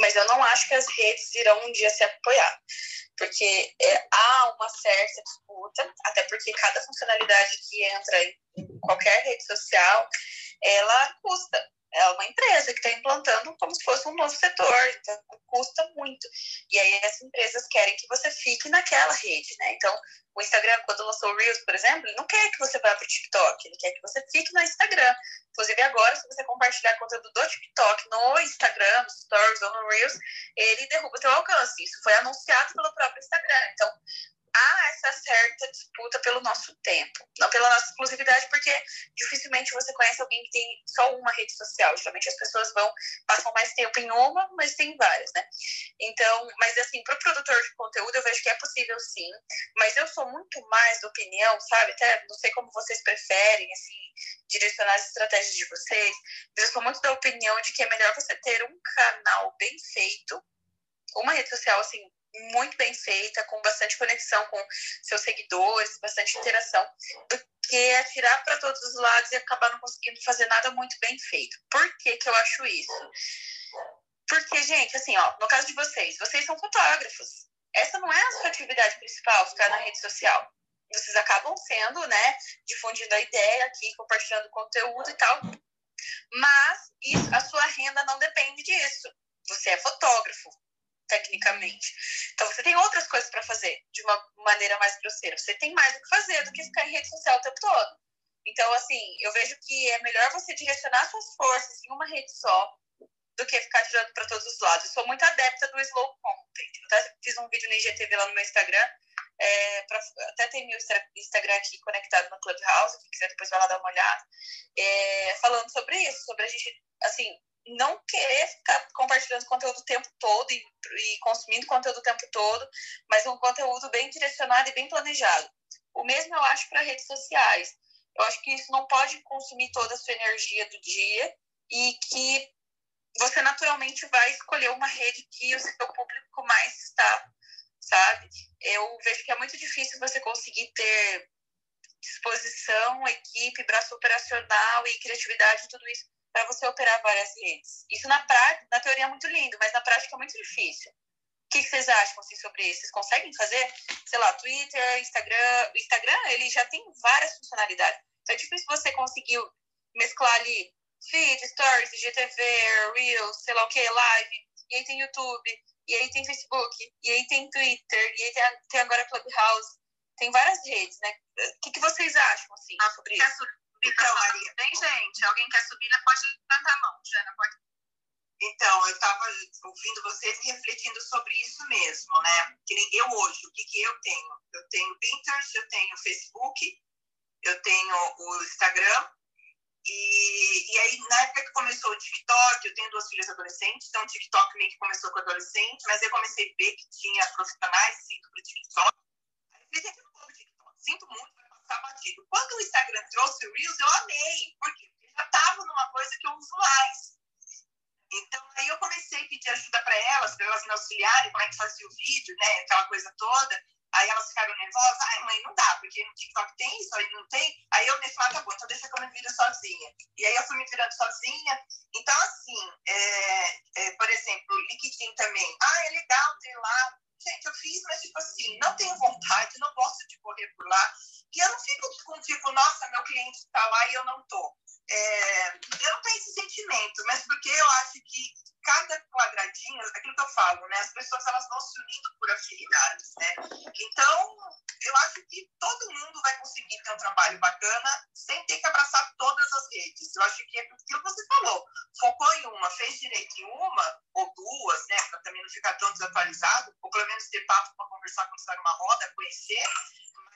mas eu não acho que as redes irão um dia se apoiar, porque é, há uma certa disputa, até porque cada funcionalidade que entra em qualquer rede social, ela custa é uma empresa que está implantando como se fosse um novo setor, então custa muito. E aí as empresas querem que você fique naquela rede, né? Então, o Instagram, quando lançou o Reels, por exemplo, ele não quer que você vá para o TikTok, ele quer que você fique no Instagram. Inclusive, agora, se você compartilhar conteúdo do TikTok no Instagram, no Stories ou no Reels, ele derruba o seu alcance. Isso foi anunciado pelo próprio Instagram. Então, há essa certa disputa pelo nosso tempo, não pela nossa exclusividade, porque dificilmente você conhece alguém que tem só uma rede social. Geralmente as pessoas vão passam mais tempo em uma, mas tem várias, né? Então, mas assim, para o produtor de conteúdo eu vejo que é possível sim, mas eu sou muito mais da opinião, sabe? Até não sei como vocês preferem, assim, direcionar as estratégias de vocês, mas eu sou muito da opinião de que é melhor você ter um canal bem feito, uma rede social assim muito bem feita, com bastante conexão com seus seguidores, bastante interação, do que atirar para todos os lados e acabar não conseguindo fazer nada muito bem feito. Por que, que eu acho isso? Porque, gente, assim, ó, no caso de vocês, vocês são fotógrafos. Essa não é a sua atividade principal, ficar na rede social. Vocês acabam sendo, né, difundindo a ideia aqui, compartilhando conteúdo e tal. Mas isso, a sua renda não depende disso. Você é fotógrafo, tecnicamente. Então você tem outras coisas para fazer de uma maneira mais grosseira. Você tem mais o que fazer do que ficar em rede social o tempo todo. Então, assim, eu vejo que é melhor você direcionar suas forças em uma rede só do que ficar tirando para todos os lados. Eu sou muito adepta do slow content. Eu até fiz um vídeo no IGTV lá no meu Instagram. É, pra, até tem meu Instagram aqui conectado no Clubhouse, quem quiser depois vai lá dar uma olhada. É, falando sobre isso, sobre a gente, assim, não querer ficar compartilhando conteúdo o tempo todo e, e, consumindo conteúdo o tempo todo, mas um conteúdo bem direcionado e bem planejado. O mesmo eu acho para redes sociais. Eu acho que isso não pode consumir toda a sua energia do dia e que você naturalmente vai escolher uma rede que o seu público mais está, sabe? Eu vejo que é muito difícil você conseguir ter disposição, equipe, braço operacional e criatividade, tudo isso para você operar várias redes. Isso na prática, na teoria é muito lindo, mas na prática é muito difícil. O que vocês acham assim, sobre isso? Vocês conseguem fazer? Sei lá, Twitter, Instagram. O Instagram, ele já tem várias funcionalidades. Então é difícil você conseguir mesclar ali feed, stories, IGTV, Reels, sei lá o que, live. E aí tem YouTube, e aí tem Facebook, e aí tem Twitter, e aí tem, tem agora Clubhouse. Tem várias redes, né? O que, que vocês acham assim, ah, sobre isso? Então, Maria. Tem gente. Alguém quer subir, pode levantar a mão. Jana, pode. Então, eu estava ouvindo vocês e refletindo sobre isso mesmo, né? Que nem eu hoje, o que, que eu tenho? Eu tenho Pinterest, eu tenho Facebook, eu tenho o Instagram. E, e aí, na época que começou o TikTok, eu tenho duas filhas adolescentes, então o TikTok meio que começou com adolescente, mas eu comecei a ver que tinha profissionais indo para o TikTok, sinto muito, passar batido. Quando o Instagram trouxe o Reels, eu amei. Porque já estava numa coisa que eu uso mais. Então, aí eu comecei a pedir ajuda para elas, para elas me auxiliarem, como é que fazia o vídeo, né? Aquela coisa toda. Aí elas ficaram nervosas. Ai, mãe, não dá, porque no TikTok tem isso, aí não tem. Aí eu me falei, tá bom, então deixa que eu me viro sozinha. E aí eu fui me virando sozinha. Então, assim, é, é, por exemplo, LinkedIn também. Ah, é legal ter lá Gente, eu fiz, mas tipo assim, não tenho vontade, não gosto de correr por lá. E eu não fico com tipo, nossa, meu cliente está lá e eu não tô. É, eu não tenho esse sentimento, mas porque eu acho que cada quadradinho, aquilo que eu falo, né? As pessoas elas vão se unindo por afinidades, né? Então, eu acho que todo mundo vai conseguir ter um trabalho bacana sem ter que abraçar todas as redes. Eu acho que é aquilo que você falou. Focou em uma, fez direito em uma ou duas, né? Para também não ficar tão desatualizado, ou pelo menos ter papo para conversar quando está numa roda, conhecer.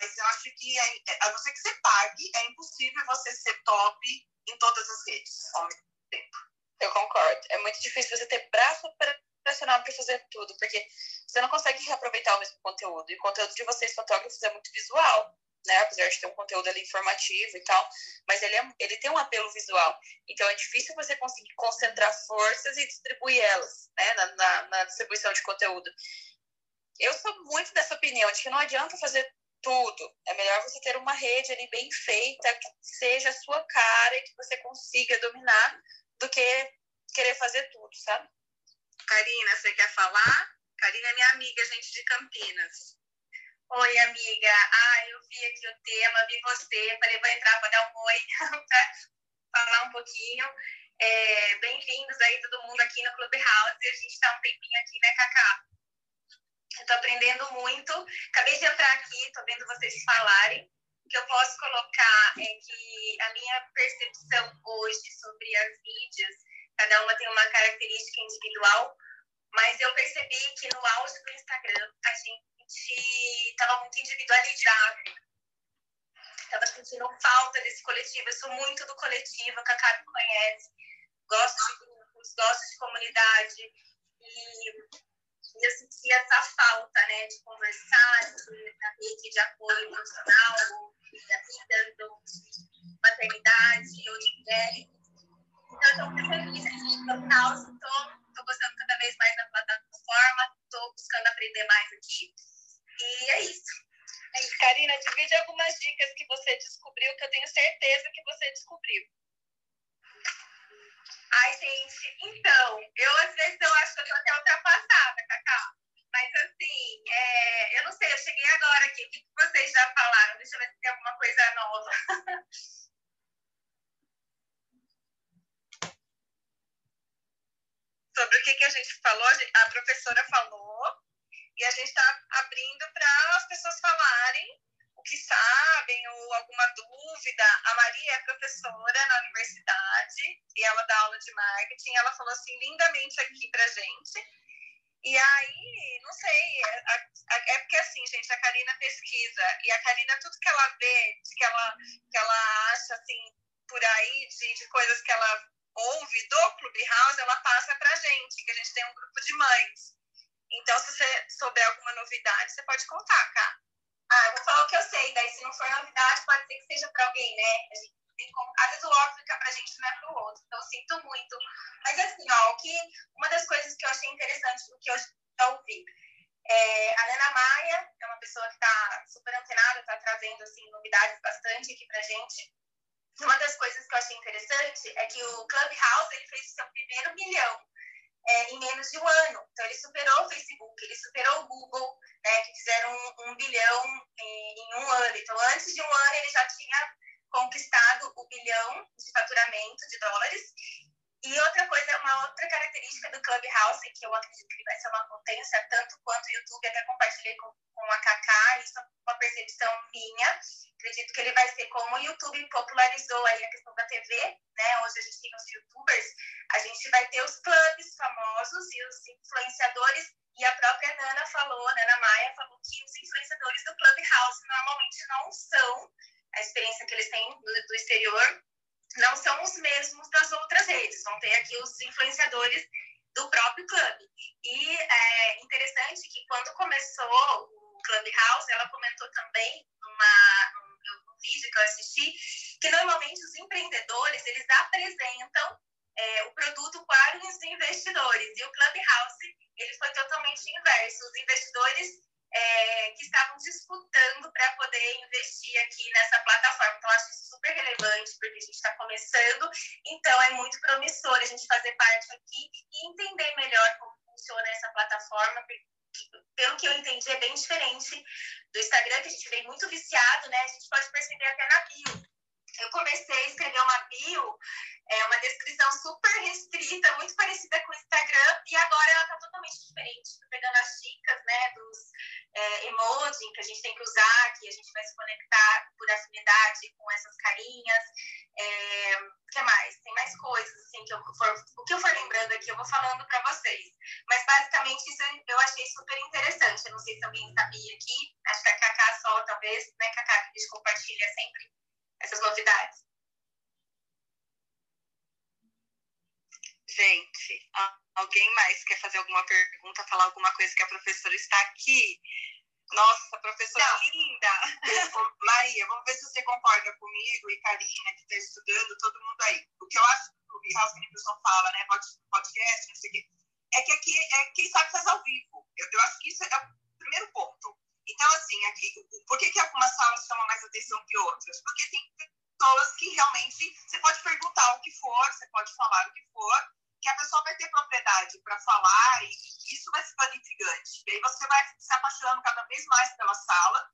Mas eu acho que, é, é, a não ser que você pague, é impossível você ser top em todas as redes ao mesmo tempo. Eu concordo. É muito difícil você ter braço operacional para fazer tudo, porque você não consegue reaproveitar o mesmo conteúdo. E o conteúdo de vocês, fotógrafos, é muito visual, né? Apesar de ter um conteúdo ali informativo e tal, mas ele, é, ele tem um apelo visual. Então é difícil você conseguir concentrar forças e distribuir elas, né? Na, na, na distribuição de conteúdo. Eu sou muito dessa opinião, de que não adianta fazer tudo. É melhor você ter uma rede ali bem feita, que seja a sua cara e que você consiga dominar, do que querer fazer tudo, sabe? Karina, você quer falar? Karina é minha amiga, gente de Campinas. Oi, amiga. Ah, eu vi aqui o tema, vi você. Falei, vou entrar para dar um oi, falar um pouquinho. É, Bem-vindos aí, todo mundo aqui no Clubhouse. A gente está um tempinho aqui, né, Cacá? Tô aprendendo muito. Acabei de entrar aqui, tô vendo vocês falarem. Que eu posso colocar é que a minha percepção hoje sobre as mídias, cada uma tem uma característica individual, mas eu percebi que no auge do Instagram a gente estava muito individualizado. Estava sentindo falta desse coletivo. Eu sou muito do coletivo, a Cacá conhece. Gosto de grupos, gosto de comunidade. E e eu senti essa falta, né, de conversar, de, rede de apoio emocional, da vida, do, de maternidade ou de mulher. Então, estou muito feliz aqui no caos, estou gostando cada vez mais da plataforma, estou buscando aprender mais aqui. E. É isso. Karina, divide algumas dicas que você descobriu, que eu tenho certeza que você descobriu. Ai, gente, então, eu às vezes eu acho que eu tô até ultrapassada, Cacá. Mas assim, é, eu não sei, eu cheguei agora aqui. O que vocês já falaram? Deixa eu ver se tem alguma coisa nova. Sobre o que, que a gente falou, a professora falou, e a gente está abrindo para as pessoas falarem que sabem ou alguma dúvida. A Maria é professora na universidade e ela dá aula de marketing. Ela falou assim lindamente aqui pra gente. E aí, não sei, é, é porque assim, gente, a Karina pesquisa e a Karina, tudo que ela vê, que ela, que ela acha assim, por aí, de, de coisas que ela ouve do Clubhouse, ela passa pra gente, que a gente tem um grupo de mães. Então, se você souber alguma novidade, você pode contar, cara. Ah, eu vou falar o que eu sei, daí se não for novidade, pode ser que seja para alguém, né? A gente tem como... Às vezes o óbvio fica pra gente, não é pro outro. Então, sinto muito. Mas assim, ó, o que... uma das coisas que eu achei interessante do que eu já ouvi. É, a Nana Maia é uma pessoa que está super antenada, está trazendo assim, novidades bastante aqui pra gente. Uma das coisas que eu achei interessante é que o Clubhouse ele fez o seu primeiro milhão é, em menos de um ano. Então, ele superou o Facebook, ele superou o Google, né, que fizeram um, um bilhão em, em, um ano. Então, antes de um ano, ele já tinha conquistado o bilhão de faturamento de dólares. E outra coisa, uma outra característica do Clubhouse, que eu acredito que vai ser uma potência, tanto quanto o YouTube, até compartilhei com, com a Kaká, isso é uma percepção minha. Acredito que ele vai ser como o YouTube popularizou aí a questão da TV, né? Hoje a gente tem os youtubers, a gente vai ter os clubes famosos e os influenciadores e a própria Nana falou, Nana Maia falou que os influenciadores do Clubhouse normalmente não são, a experiência que eles têm do, do exterior, não são os mesmos das outras redes. Vão ter aqui os influenciadores do próprio clube. E é interessante que quando começou o Clubhouse, ela comentou também numa, num, vídeo que eu assisti, que normalmente os empreendedores, eles apresentam é, o produto para os investidores. E o Clubhouse, ele foi totalmente inverso. Os investidores é, que estavam disputando para poder investir aqui nessa plataforma. Então, acho super relevante, porque a gente está começando. Então, é muito promissor a gente fazer parte aqui e entender melhor como funciona essa plataforma, pelo que eu entendi, é bem diferente do Instagram, que a gente vem muito viciado, né? A gente pode perceber até na bio eu comecei a escrever uma bio, é, uma descrição super restrita, muito parecida com o Instagram, e agora ela está totalmente diferente. Estou pegando as dicas né, dos é, emoji que a gente tem que usar, que a gente vai se conectar por afinidade com essas carinhas. É, o que mais? Tem mais coisas assim, que eu for, o que eu for lembrando aqui, eu vou falando para vocês. Mas basicamente isso eu achei super interessante. Eu não sei se alguém sabia aqui, acho que a Cacá só, talvez, né, Cacá, que a gente compartilha sempre essas novidades. Gente, alguém mais quer fazer alguma pergunta, falar alguma coisa que a professora está aqui? Nossa, professora Não. linda! Maria, vamos ver se você concorda comigo e Karina, que está estudando, todo mundo aí. O que eu acho que a pessoa fala, né? Podcast, não sei o quê, é que aqui é quem sabe faz ao vivo. Eu, eu acho que isso é o primeiro ponto. Então, assim, aqui, por que, que algumas salas chamam mais atenção que outras? Porque tem pessoas que realmente você pode perguntar o que for, você pode falar o que for, que a pessoa vai ter propriedade para falar e, isso vai ficando intrigante. E aí você vai se apaixonando cada vez mais pela sala,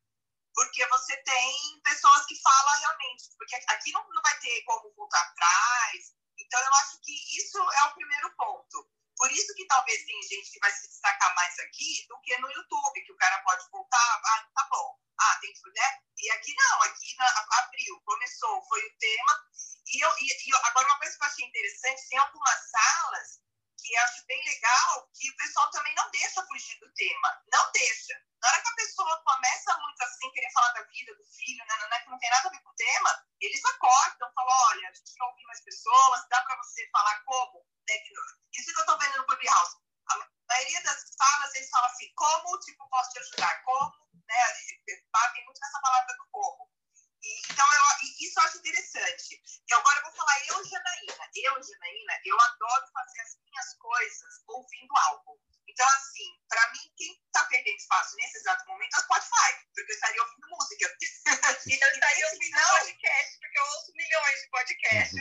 porque você tem pessoas que falam realmente, porque aqui não, não vai ter como voltar atrás. Então, eu acho que isso é o primeiro ponto. Por isso que talvez tenha gente que vai se destacar mais aqui do que no YouTube, que o cara pode voltar, ah, tá bom, ah, tem que, né? E aqui não, aqui na, abriu, começou, foi o tema. E, eu, e, e agora uma coisa que eu achei interessante, tem algumas salas eu acho bem legal, que o pessoal também não deixa fugir do tema. Não deixa. Na hora que a pessoa começa muito assim, querer falar da vida, do filho, né, né, que não tem nada a ver com o tema, eles acordam, falam, olha, a gente quer ouvir mais pessoas, dá para você falar como? Né? Isso que eu estou vendo no Clubhouse. A maioria das salas, eles falam assim, como, tipo, posso te ajudar? Como, né? Batem muito nessa palavra do como. Então, eu, isso eu acho interessante. E agora eu vou falar eu, Janaína. Eu, Janaína, eu adoro fazer as minhas coisas ouvindo algo. Então, assim, para mim, quem está perdendo espaço nesse exato momento é o Spotify, porque eu estaria ouvindo música. e eu estaria ouvindo podcast, porque eu ouço milhões de podcasts.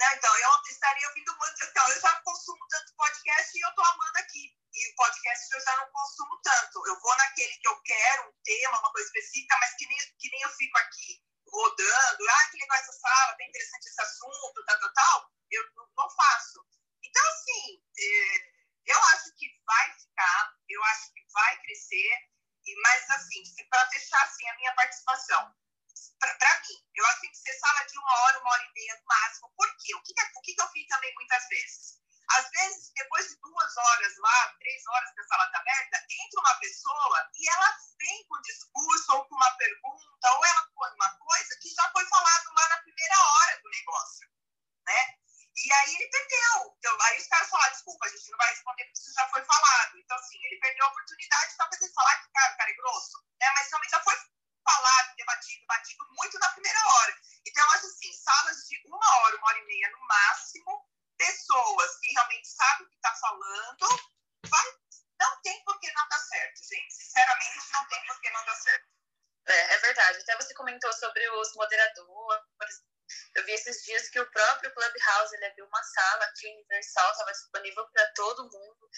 Né? Então, eu estaria ouvindo música. Então, eu já consumo tanto podcast e eu estou amando aqui. E o podcast eu já não consumo tanto. Eu vou naquele que eu quero, um tema, uma coisa específica, mas que nem, que nem eu fico aqui rodando. Ah, que legal essa sala, bem interessante esse assunto, tal, tal, tal. Eu não faço. Então, assim, é, eu acho que vai ficar, eu acho que vai crescer. Mas, assim, para fechar assim, a minha participação, para mim, eu acho que tem que ser sala de uma hora, uma hora e meia no máximo. Por quê? O que, o que eu fiz também muitas vezes? Às vezes, depois de duas horas lá, três horas que a sala está aberta, entra uma pessoa e ela vem com discurso ou com uma pergunta, ou ela põe uma coisa que já foi falado lá na primeira hora do negócio, né? E aí ele perdeu. Então, aí os caras falaram, desculpa, a gente não vai responder porque isso já foi falado. Então, assim, ele perdeu a oportunidade, talvez ele falar que, cara, o cara é grosso, né? Mas realmente já foi falado, debatido, batido muito na primeira hora. Então, eu acho assim, salas de uma hora, uma hora e meia no máximo, pessoas que realmente sabem o que está falando, vai, não tem por que não dar certo, gente. Sinceramente, não tem por que não dar certo. É, é verdade. Até você comentou sobre os moderadores. Eu vi esses dias que o próprio Clubhouse ele abriu uma sala aqui universal, estava disponível para todo mundo,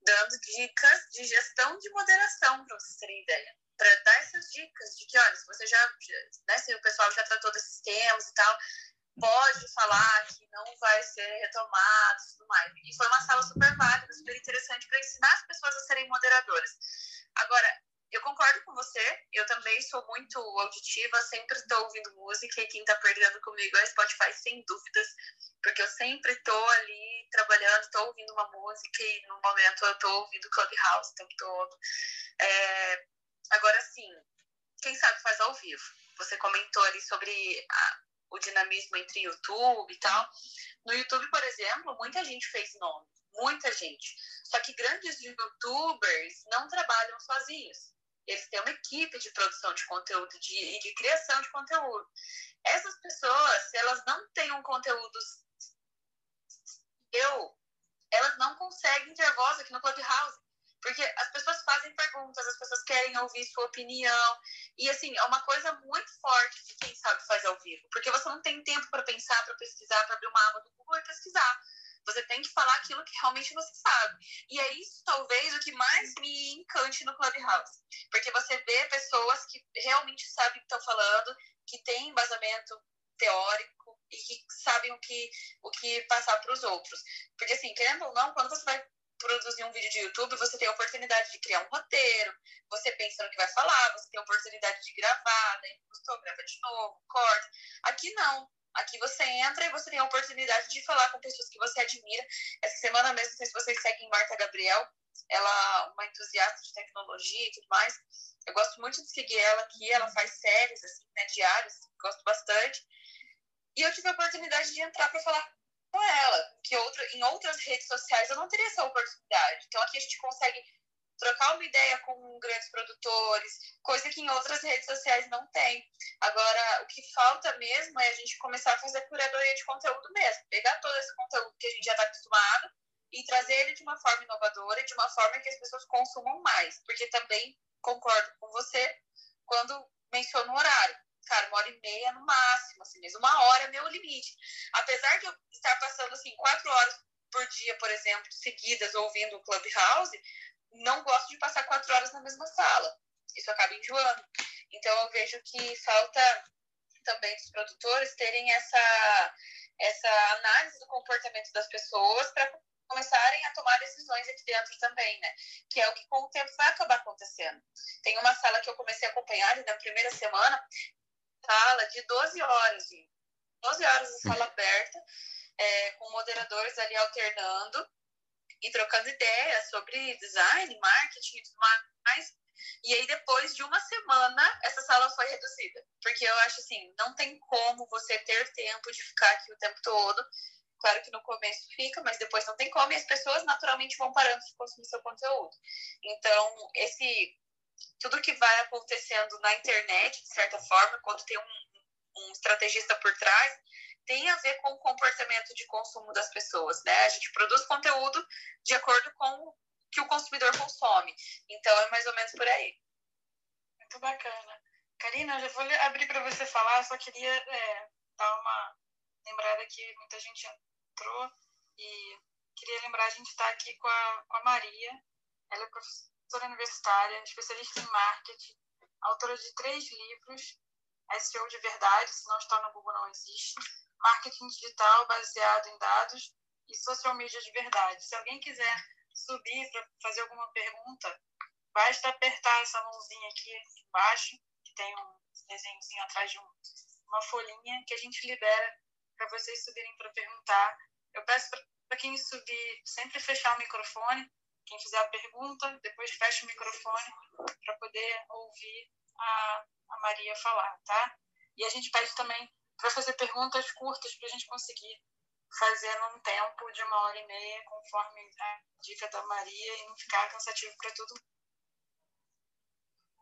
dando dicas de gestão de moderação, para vocês terem ideia. Para dar essas dicas de que, olha, se você já, né, se o pessoal já tratou desses temas e tal, pode falar que não vai ser retomado e tudo mais. E foi uma sala super válida, super interessante para ensinar as pessoas a serem moderadoras. Agora, eu concordo com você, eu também sou muito auditiva, sempre estou ouvindo música e quem está perdendo comigo é Spotify, sem dúvidas, porque eu sempre estou ali trabalhando, estou ouvindo uma música e no momento eu estou ouvindo Clubhouse o tempo todo. É... Agora, sim, quem sabe faz ao vivo. Você comentou ali sobre a o dinamismo entre YouTube e tal. No YouTube, por exemplo, muita gente fez nome, muita gente. Só que grandes YouTubers não trabalham sozinhos. Eles têm uma equipe de produção de conteúdo de, de criação de conteúdo. Essas pessoas, se elas não têm um conteúdo eu, elas não conseguem ter voz aqui no Clubhouse. Porque as pessoas fazem perguntas, as pessoas querem ouvir sua opinião. E, assim, é uma coisa muito forte de quem sabe fazer ao vivo. Porque você não tem tempo para pensar, para pesquisar, para abrir uma aba do Google e pesquisar. Você tem que falar aquilo que realmente você sabe. E é isso, talvez, o que mais me encante no Clubhouse. Porque você vê pessoas que realmente sabem o que estão falando, que têm embasamento teórico e que sabem o que, o que passar para os outros. Porque, assim, querendo ou não, quando você vai produzir um vídeo de YouTube, você tem a oportunidade de criar um roteiro, você pensa no que vai falar, você tem a oportunidade de gravar, daí postou, grava de novo, corta. Aqui não. Aqui você entra e você tem a oportunidade de falar com pessoas que você admira. Essa semana mesmo, não sei se vocês seguem Marta Gabriel, ela é uma entusiasta de tecnologia e tudo mais. Eu gosto muito de seguir ela aqui, ela faz séries, assim, né, diárias, gosto bastante. E eu tive a oportunidade de entrar para falar com ela, que outra, em outras redes sociais eu não teria essa oportunidade. Então aqui a gente consegue trocar uma ideia com grandes produtores, coisa que em outras redes sociais não tem. Agora, o que falta mesmo é a gente começar a fazer curadoria de conteúdo mesmo, pegar todo esse conteúdo que a gente já está acostumado e trazer ele de uma forma inovadora, de uma forma que as pessoas consumam mais. Porque também concordo com você quando menciono o horário. Cara, uma hora e meia no máximo, assim mesmo. Uma hora é meu limite. Apesar de eu estar passando, assim, quatro horas por dia, por exemplo, seguidas ouvindo o Clubhouse, não gosto de passar quatro horas na mesma sala. Isso acaba enjoando. Então, eu vejo que falta também dos produtores terem essa, essa análise do comportamento das pessoas para começarem a tomar decisões aqui dentro também, né? Que é o que com o tempo vai acabar acontecendo. Tem uma sala que eu comecei a acompanhar na primeira semana, sala de 12 horas, gente. 12 horas de sala aberta, é, com moderadores ali alternando e trocando ideias sobre design, marketing e tudo mais. E aí, depois de uma semana, essa sala foi reduzida. Porque eu acho assim, não tem como você ter tempo de ficar aqui o tempo todo. Claro que no começo fica, mas depois não tem como, e as pessoas naturalmente vão parando de consumir seu conteúdo. Então, esse tudo que vai acontecendo na internet, de certa forma, quando tem um, um estrategista por trás, tem a ver com o comportamento de consumo das pessoas, né? A gente produz conteúdo de acordo com o que o consumidor consome. Então, é mais ou menos por aí. Muito bacana. Karina, eu já vou abrir para você falar, só queria é, dar uma lembrada que muita gente entrou e queria lembrar, a gente está aqui com a, com a Maria, ela é professora universitária, especialista em marketing, autora de três livros, SEO de verdade, se não está no Google não existe, marketing digital baseado em dados e social media de verdade. Se alguém quiser subir para fazer alguma pergunta, basta apertar essa mãozinha aqui embaixo, que tem um desenhozinho atrás de um, uma folhinha, que a gente libera para vocês subirem para perguntar. Eu peço para quem subir sempre fechar o microfone. Quem fizer a pergunta, depois fecha o microfone para poder ouvir a, a Maria falar, tá? E a gente pede também para fazer perguntas curtas para a gente conseguir fazer num tempo de uma hora e meia, conforme a dica da Maria, e não ficar cansativo para todo mundo.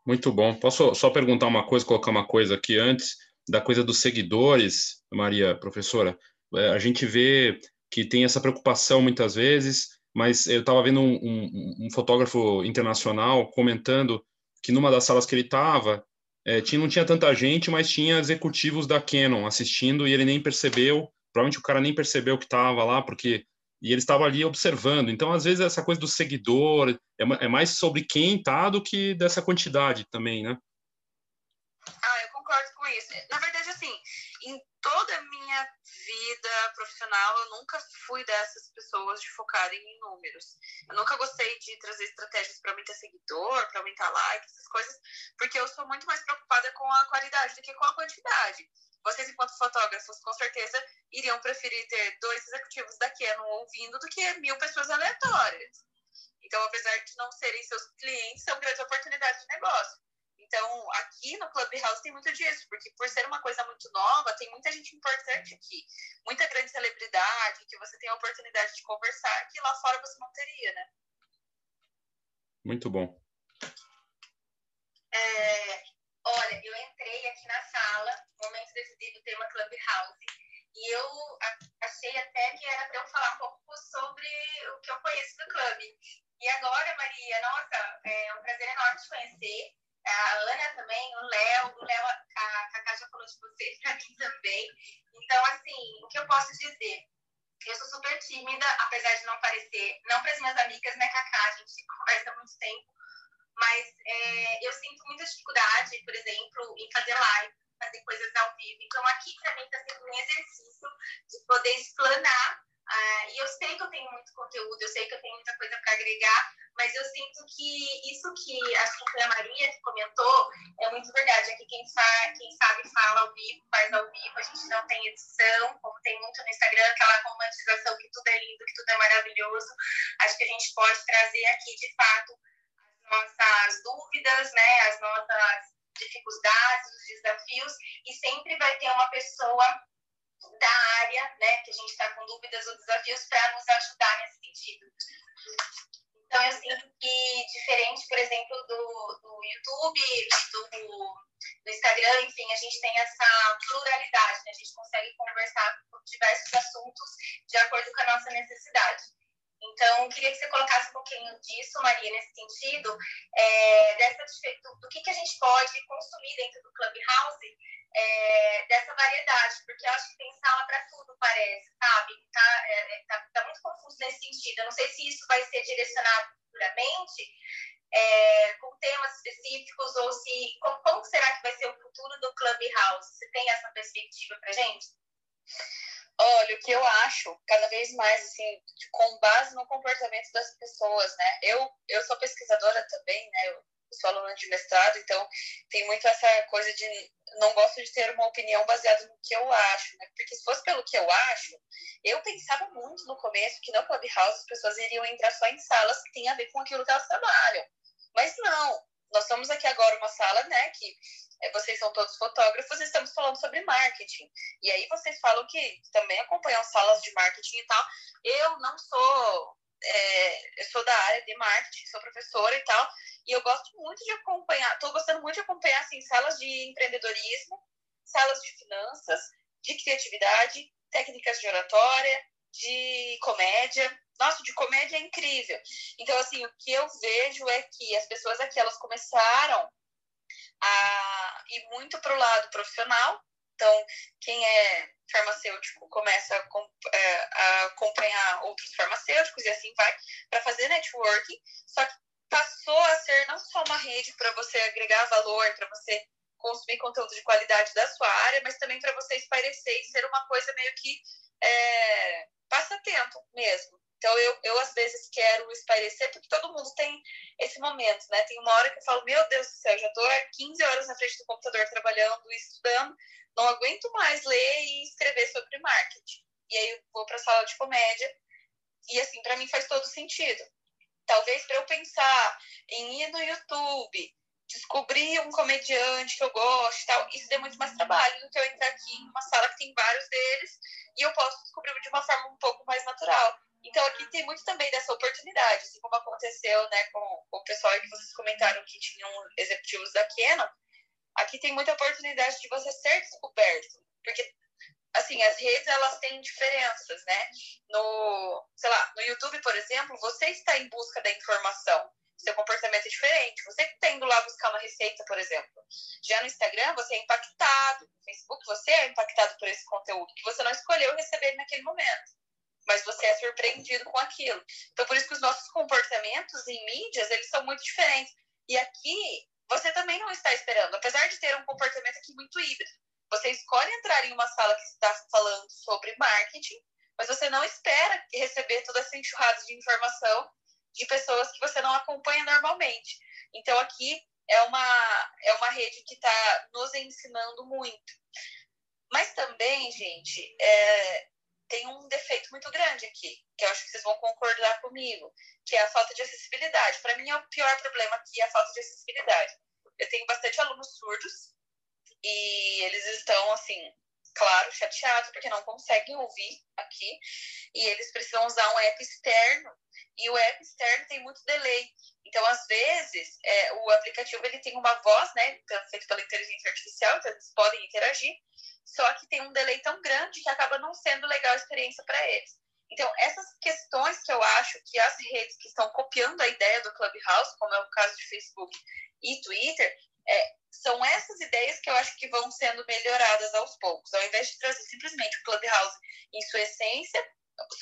Muito bom. Posso só perguntar uma coisa, colocar uma coisa aqui antes da coisa dos seguidores, Maria, professora? É, a gente vê que tem essa preocupação muitas vezes, mas eu estava vendo um, um, um, fotógrafo internacional comentando que numa das salas que ele estava, é, tinha, não tinha tanta gente, mas tinha executivos da Canon assistindo e ele nem percebeu, provavelmente o cara nem percebeu que estava lá, porque e ele estava ali observando. Então, às vezes, essa coisa do seguidor é, é mais sobre quem está do que dessa quantidade também, né? Ah, eu concordo com isso. Na verdade, assim, em toda a minha vida profissional, eu nunca fui dessas pessoas de focarem em números. Eu nunca gostei de trazer estratégias para aumentar seguidor, para aumentar like, essas coisas, porque eu sou muito mais preocupada com a qualidade do que com a quantidade. Vocês, enquanto fotógrafos, com certeza iriam preferir ter dois executivos da Canon ouvindo do que mil pessoas aleatórias. Então, apesar de não serem seus clientes, são grandes oportunidades de negócio. Então, aqui no Clubhouse tem muito disso, porque por ser uma coisa muito nova, tem muita gente importante aqui, muita grande celebridade, que você tem a oportunidade de conversar, que lá fora você não teria, né? Muito bom. É, olha, eu entrei aqui na sala, momento decidido o tema Clubhouse, e eu achei até que era para eu falar um pouco sobre o que eu conheço do clube. E agora, Maria, nossa, é um prazer enorme te conhecer a Ana também, o Léo, o Léo, a Cacá já falou de você também. Então, assim, o que eu posso dizer? Eu sou super tímida, apesar de não parecer, não para as minhas amigas, né, Cacá, a gente conversa há muito tempo, mas é, eu sinto muita dificuldade, por exemplo, em fazer live, fazer coisas ao vivo. Então, aqui para mim está sendo um exercício de poder explanar. Uh, e eu sei que eu tenho muito conteúdo, eu sei que eu tenho muita coisa para agregar, mas eu sinto que isso que acho que foi a Maria que comentou é muito verdade. Aqui quem, fa quem sabe fala ao vivo, faz ao vivo, a gente não tem edição, como tem muito no Instagram, aquela romantização que tudo é lindo, que tudo é maravilhoso. Acho que a gente pode trazer aqui, de fato, as nossas dúvidas, né, as nossas dificuldades, os desafios, e sempre vai ter uma pessoa da área, né, que a gente está com dúvidas ou desafios para nos ajudar nesse sentido. Então, eu sinto que, diferente, por exemplo, do, do YouTube, do, do Instagram, enfim, a gente tem essa pluralidade, né? a gente consegue conversar por diversos assuntos de acordo com a nossa necessidade. Então, queria que você colocasse um pouquinho disso, Maria, nesse sentido, é, dessa, do, do que, que a gente pode consumir dentro do Clubhouse, é, dessa variedade, porque eu acho que tem sala para tudo, parece, sabe? Tá, é, é, tá, tá, muito confuso nesse sentido. Eu não sei se isso vai ser direcionado futuramente, é, com temas específicos, ou se. Como, como será que vai ser o futuro do Clubhouse? Você tem essa perspectiva para gente? Olha, o que eu acho, cada vez mais, assim, com base no comportamento das pessoas, né? Eu, eu sou pesquisadora também, né? Eu sou aluna de mestrado, então tem muito essa coisa de não gosto de ter uma opinião baseada no que eu acho, né? Porque se fosse pelo que eu acho, eu pensava muito no começo que no Clubhouse as pessoas iriam entrar só em salas que têm a ver com aquilo que elas trabalham. Mas não, nós estamos aqui agora uma sala, né, que vocês são todos fotógrafos estamos falando sobre marketing. E aí vocês falam que também acompanham salas de marketing e tal. Eu não sou é, eu sou da área de marketing, sou professora e tal, e eu gosto muito de acompanhar, estou gostando muito de acompanhar assim, salas de empreendedorismo, salas de finanças, de criatividade, técnicas de oratória, de comédia. Nossa, de comédia é incrível. Então, assim, o que eu vejo é que as pessoas aqui, elas começaram a ir muito para o lado profissional. Então, quem é farmacêutico começa a, é, a acompanhar outros farmacêuticos e assim vai, para fazer networking. Só que passou a ser não só uma rede para você agregar valor, para você consumir conteúdo de qualidade da sua área, mas também para você espairecer e ser uma coisa meio que é, passatempo mesmo. Então, eu, eu às vezes quero espairecer, porque todo mundo tem esse momento, né? Tem uma hora que eu falo, meu Deus do céu, já estou há 15 horas na frente do computador trabalhando, estudando, não aguento mais ler e escrever sobre marketing. E aí eu vou para a sala de comédia, e assim, para mim faz todo sentido. Talvez para eu pensar em ir no YouTube, descobrir um comediante que eu gosto e tal, isso dê muito mais trabalho do que eu entrar aqui em uma sala que tem vários deles e eu posso descobrir de uma forma um pouco mais natural. Então aqui tem muito também dessa oportunidade, assim como aconteceu né, com, com o pessoal que vocês comentaram que tinham executivos da Canon, aqui tem muita oportunidade de você ser descoberto, porque assim, as redes elas têm diferenças, né? No, sei lá, no YouTube, por exemplo, você está em busca da informação seu comportamento é diferente. Você tendo lá buscar uma receita, por exemplo. Já no Instagram, você é impactado. No Facebook, você é impactado por esse conteúdo que você não escolheu receber naquele momento. Mas você é surpreendido com aquilo. Então, por isso que os nossos comportamentos em mídias, eles são muito diferentes. E aqui, você também não está esperando. Apesar de ter um comportamento aqui muito híbrido. Você escolhe entrar em uma sala que está falando sobre marketing, mas você não espera receber toda essa enxurrada de informação de pessoas que você não acompanha normalmente. Então, aqui é uma, é uma rede que está nos ensinando muito. Mas também, gente, é, tem um defeito muito grande aqui, que eu acho que vocês vão concordar comigo, que é a falta de acessibilidade. Para mim, é o pior problema aqui, é a falta de acessibilidade. Eu tenho bastante alunos surdos e eles estão, assim, claro, chateados porque não conseguem ouvir aqui e eles precisam usar um app externo e o app externo tem muito delay. Então, às vezes, é, o aplicativo ele tem uma voz, né, feito pela inteligência artificial, então eles podem interagir, só que tem um delay tão grande que acaba não sendo legal a experiência para eles. Então, essas questões que eu acho que as redes que estão copiando a ideia do Clubhouse, como é o caso de Facebook e Twitter, é, são essas ideias que eu acho que vão sendo melhoradas aos poucos. Ao invés de trazer simplesmente o Clubhouse em sua essência,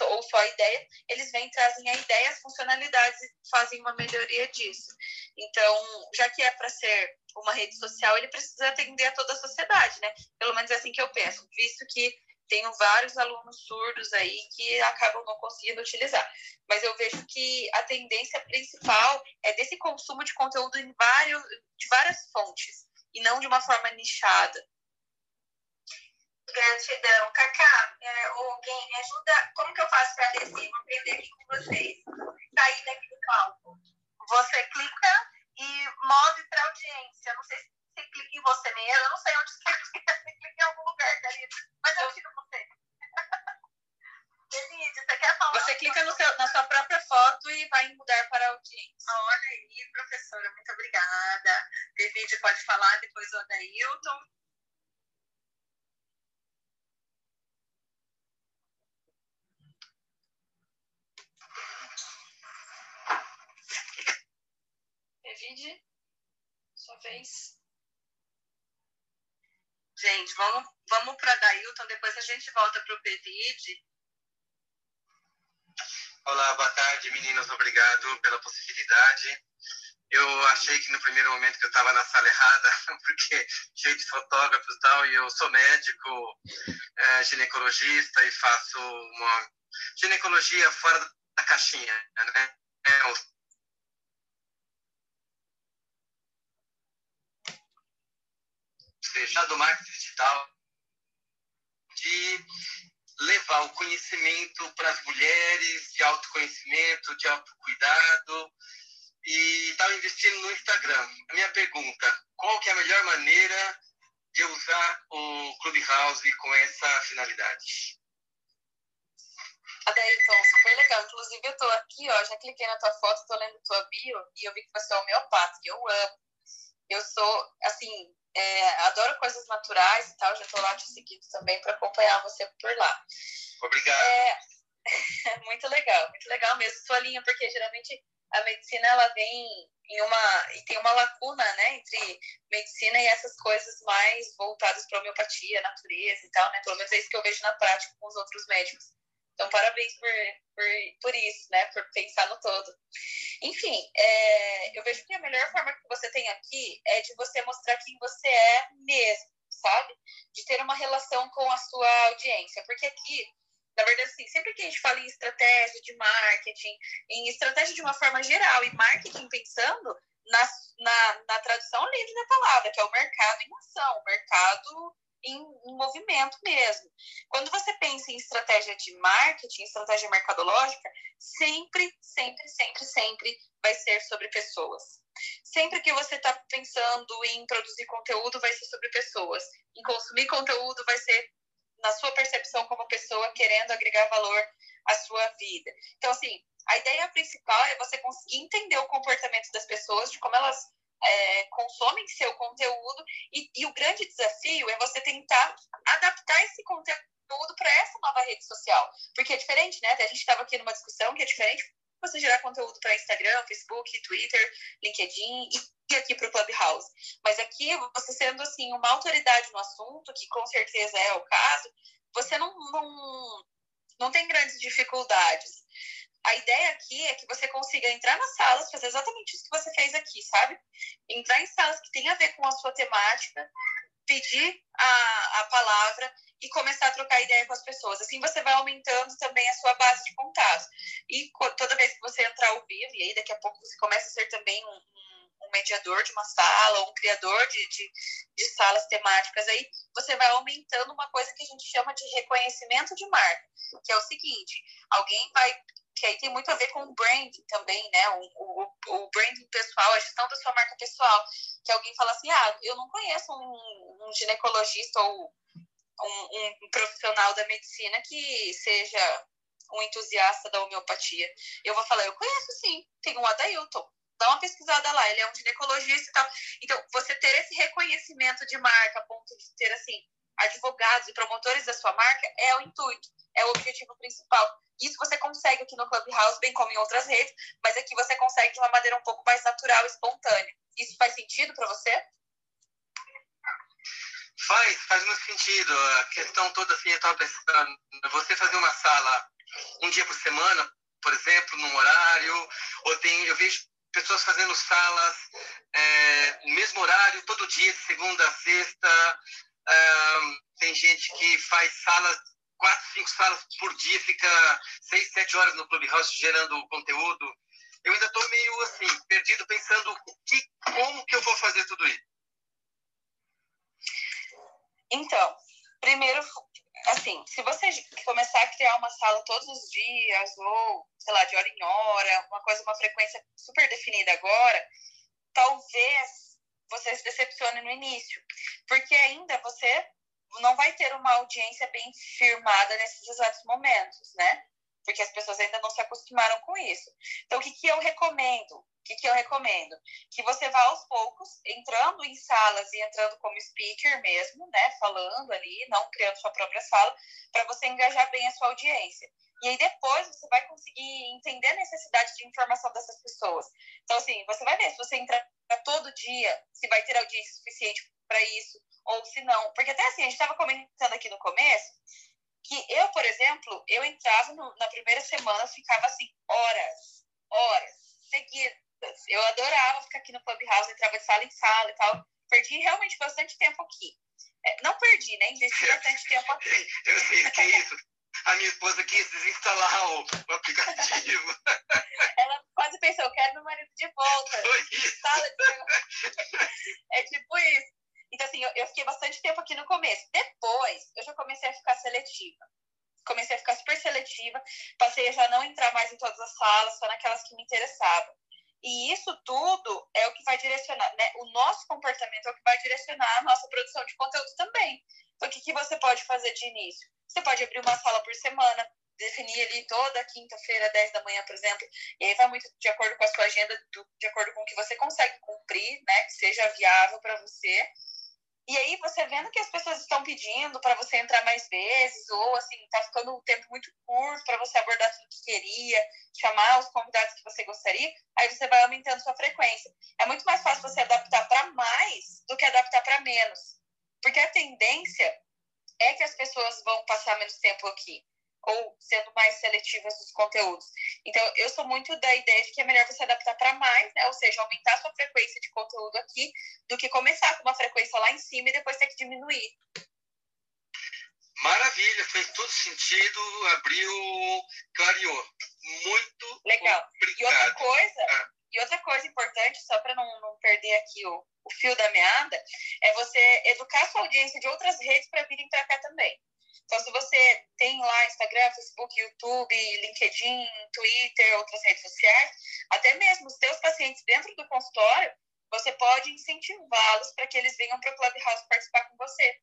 ou só a ideia, eles vêm trazem a ideia, as funcionalidades e fazem uma melhoria disso. Então, já que é para ser uma rede social, ele precisa atender a toda a sociedade, né? Pelo menos é assim que eu penso, visto que tenho vários alunos surdos aí que acabam não conseguindo utilizar. Mas eu vejo que a tendência principal é desse consumo de conteúdo em vários, de várias fontes, e não de uma forma nichada. Gratidão. Cacá, é, alguém me ajuda, como que eu faço para descer? Vou aprender aqui com vocês. Sair daqui do palco. Você clica e move para audiência. Não sei se você clica em você mesmo, eu não sei onde você clica, você clica em algum lugar, Karina, mas eu tiro você. Denise, você quer falar? Você clica no seu, na sua própria foto e vai mudar para a audiência. Olha aí, professora, muito obrigada. David pode falar, depois o Adailton. David, sua vez. Gente, vamos, vamos para Dailton, depois a gente volta para o Pedide. Olá, boa tarde, meninos. Obrigado pela possibilidade. Eu achei que no primeiro momento que eu estava na sala errada, porque cheio de fotógrafos e tal, e eu sou médico, é, ginecologista e faço uma ginecologia fora da caixinha, né? É, seja do marketing digital, de levar o conhecimento para as mulheres, de autoconhecimento, de autocuidado, e estava investindo no Instagram. A minha pergunta, qual que é a melhor maneira de usar o Clubhouse com essa finalidade? Adeilton, super legal. Inclusive, eu tô aqui, ó, já cliquei na tua foto, tô lendo tua bio, e eu vi que você é homeopata, e eu amo. Eu sou, assim, é, adoro coisas naturais e tal, já estou lá te seguindo também para acompanhar você por lá. Obrigado. É, muito legal, muito legal mesmo sua linha, porque geralmente a medicina ela vem em uma e tem uma lacuna, né, entre medicina e essas coisas mais voltadas para homeopatia, natureza e tal, né? Pelo menos é isso que eu vejo na prática com os outros médicos. Então, parabéns por, por, por isso, né? Por pensar no todo. Enfim, é, eu vejo que a melhor forma que você tem aqui é de você mostrar quem você é mesmo, sabe? De ter uma relação com a sua audiência. Porque aqui, na verdade, assim, sempre que a gente fala em estratégia de marketing, em estratégia de uma forma geral, e marketing pensando na, na, na tradução livre da palavra, que é o mercado em ação, o mercado em, movimento mesmo. Quando você pensa em estratégia de marketing, estratégia mercadológica, sempre, sempre, sempre, sempre vai ser sobre pessoas. Sempre que você está pensando em produzir conteúdo, vai ser sobre pessoas. Em consumir conteúdo, vai ser na sua percepção como pessoa, querendo agregar valor à sua vida. Então, assim, a ideia principal é você conseguir entender o comportamento das pessoas, de como elas é, consomem seu conteúdo e, e, o grande desafio é você tentar adaptar esse conteúdo para essa nova rede social, porque é diferente, né? A gente estava aqui numa discussão que é diferente você gerar conteúdo para Instagram, Facebook, Twitter, LinkedIn e aqui para o Clubhouse. Mas aqui, você sendo assim uma autoridade no assunto, que com certeza é o caso, você não, não, não tem grandes dificuldades a ideia aqui é que você consiga entrar nas salas, fazer exatamente isso que você fez aqui, sabe? Entrar em salas que tem a ver com a sua temática, pedir a, a palavra e começar a trocar ideia com as pessoas. Assim você vai aumentando também a sua base de contatos. E toda vez que você entrar ao vivo, e aí daqui a pouco você começa a ser também um, um, mediador de uma sala, um criador de, de, de salas temáticas, aí você vai aumentando uma coisa que a gente chama de reconhecimento de marca, que é o seguinte: alguém vai que aí tem muito a ver com o branding também, né? O, o, o branding pessoal, a gestão da sua marca pessoal. Que alguém fala assim, ah, eu não conheço um, um ginecologista ou um, um, profissional da medicina que seja um entusiasta da homeopatia. Eu vou falar, eu conheço sim, tem um Adailton. Dá uma pesquisada lá, ele é um ginecologista e tal. Então, você ter esse reconhecimento de marca, a ponto de ter, assim, advogados e promotores da sua marca, é o intuito, é o objetivo principal. Isso você consegue aqui no Clubhouse, bem como em outras redes, mas aqui você consegue de uma maneira um pouco mais natural, espontânea. Isso faz sentido para você? Faz, faz muito sentido. A questão toda, assim, eu estava pensando, você fazer uma sala um dia por semana, por exemplo, num horário, ou tem, eu vejo pessoas fazendo salas é, mesmo horário, todo dia, segunda sexta. É, tem gente que faz salas quatro, cinco salas por dia, fica seis, sete horas no Clubhouse gerando conteúdo. Eu ainda estou meio assim, perdido, pensando que, como que eu vou fazer tudo isso. Então, primeiro, assim, se você começar a criar uma sala todos os dias, ou, sei lá, de hora em hora, uma coisa, uma frequência super definida agora, talvez você se decepcione no início, porque ainda você não vai ter uma audiência bem firmada nesses exatos momentos, né? Porque as pessoas ainda não se acostumaram com isso. Então, o que, que eu recomendo? O que, que eu recomendo? Que você vá aos poucos, entrando em salas e entrando como speaker mesmo, né? Falando ali, não criando sua própria sala, para você engajar bem a sua audiência. E aí depois você vai conseguir entender a necessidade de informação dessas pessoas. Então, assim, você vai ver se você entrar todo dia, se vai ter audiência suficiente para isso, ou se não. Porque até assim, a gente estava comentando aqui no começo, que eu, por exemplo, eu entrava no, na primeira semana, ficava assim, horas, horas, seguidas. Eu adorava ficar aqui no Clubhouse, entrava de sala em sala e tal. Perdi realmente bastante tempo aqui. É, não perdi, né? Investi bastante tempo aqui. Eu sei o que é isso a minha esposa quis desinstalar o, o aplicativo. Ela quase pensou, eu quero meu marido de volta. Foi isso. É tipo isso. Então, assim, eu, eu fiquei bastante tempo aqui no começo. Depois, eu já comecei a ficar seletiva. Comecei a ficar super seletiva. Passei a já não entrar mais em todas as salas, só naquelas que me interessavam. E isso tudo é o que vai direcionar, né? O nosso comportamento é o que vai direcionar a nossa produção de conteúdo também. Então, o que, que você pode fazer de início? Você pode abrir uma sala por semana, definir ali toda quinta-feira, 10 da manhã, por exemplo, e aí vai muito de acordo com a sua agenda, de acordo com o que você consegue cumprir, né, que seja viável para você. E aí você vendo que as pessoas estão pedindo para você entrar mais vezes, ou assim, tá ficando um tempo muito curto para você abordar tudo que queria, chamar os convidados que você gostaria, aí você vai aumentando sua frequência. É muito mais fácil você adaptar para mais do que adaptar para menos. Porque a tendência é que as pessoas vão passar menos tempo aqui ou sendo mais seletivas nos conteúdos. Então, eu sou muito da ideia de que é melhor você adaptar para mais, né? Ou seja, aumentar a sua frequência de conteúdo aqui, do que começar com uma frequência lá em cima e depois ter que diminuir. Maravilha, fez todo sentido, abriu, clareou. Muito legal. Obrigado. E outra coisa, ah. e outra coisa importante, só para não, não perder aqui o, o fio da meada, é você educar a sua audiência de outras redes para virem para cá também. Então, se você tem lá Instagram, Facebook, YouTube, LinkedIn, Twitter, outras redes sociais, até mesmo os seus pacientes dentro do consultório, você pode incentivá-los para que eles venham para o Clubhouse participar com você.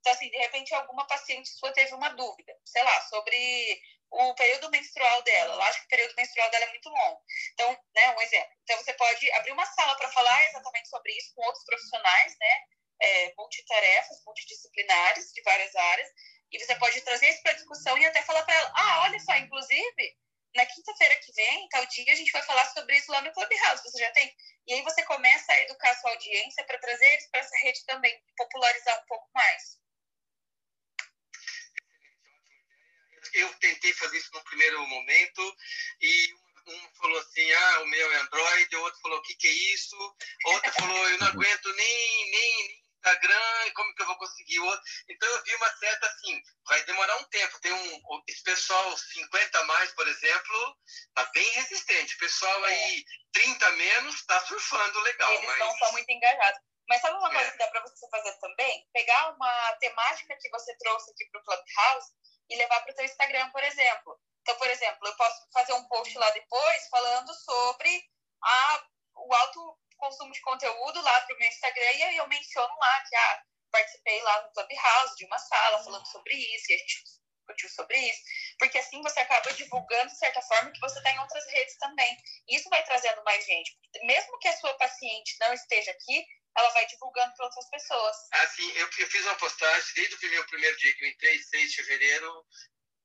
Então, assim, de repente, alguma paciente sua teve uma dúvida, sei lá, sobre o período menstrual dela. Ela acha que o período menstrual dela é muito longo. Então, né, um exemplo. Então, você pode abrir uma sala para falar exatamente sobre isso com outros profissionais, né? É, multitarefas, multidisciplinares de várias áreas. E você pode trazer isso para discussão e até falar para ela: ah, olha só, inclusive, na quinta-feira que vem, tal dia, a gente vai falar sobre isso lá no Clubhouse. Você já tem? E aí você começa a educar a sua audiência para trazer eles para essa rede também, popularizar um pouco mais. eu tentei fazer isso no primeiro momento e um falou assim, ah, o meu é Android, o outro falou, o que, que é isso? Outra falou, eu não aguento nem, nem, Instagram, como que eu vou conseguir outro? Então eu vi uma certa assim, vai demorar um tempo. Tem um, esse pessoal 50 mais, por exemplo, tá bem resistente. O pessoal é. aí 30 menos tá surfando legal. Eles mas... não são muito engajados. Mas sabe uma coisa é. que dá para você fazer também? Pegar uma temática que você trouxe aqui para o Clubhouse e levar para o seu Instagram, por exemplo. Então, por exemplo, eu posso fazer um post lá depois falando sobre a, o alto consumo de conteúdo lá para o meu Instagram e aí eu menciono lá que ah, participei lá no Clubhouse de uma sala falando sobre isso e a gente discutiu sobre isso, porque assim você acaba divulgando de certa forma que você está em outras redes também. E isso vai trazendo mais gente. Mesmo que a sua paciente não esteja aqui, ela vai divulgando para outras pessoas. Assim, eu, eu fiz uma postagem desde o meu primeiro dia que eu entrei, 6 de fevereiro,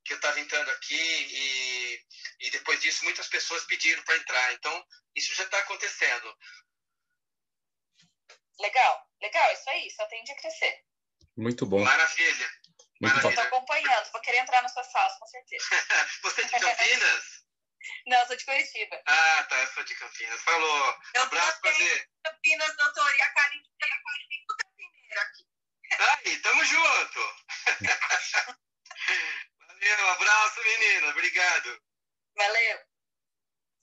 que eu estava entrando aqui e, e depois disso muitas pessoas pediram para entrar. Então, isso já está acontecendo. Legal, legal, isso aí, só tende a crescer. Muito bom. Maravilha. Maravilha. Estou acompanhando, vou querer entrar nas suas salas, com certeza. Você é de Campinas? Não, eu sou de Curitiba. Ah, tá, eu sou de Campinas. Falou. Um abraço pra você. Campinas, doutor, e a Karine é a campineira aqui. Aí, tamo junto. Valeu, abraço, menina. Obrigado. Valeu.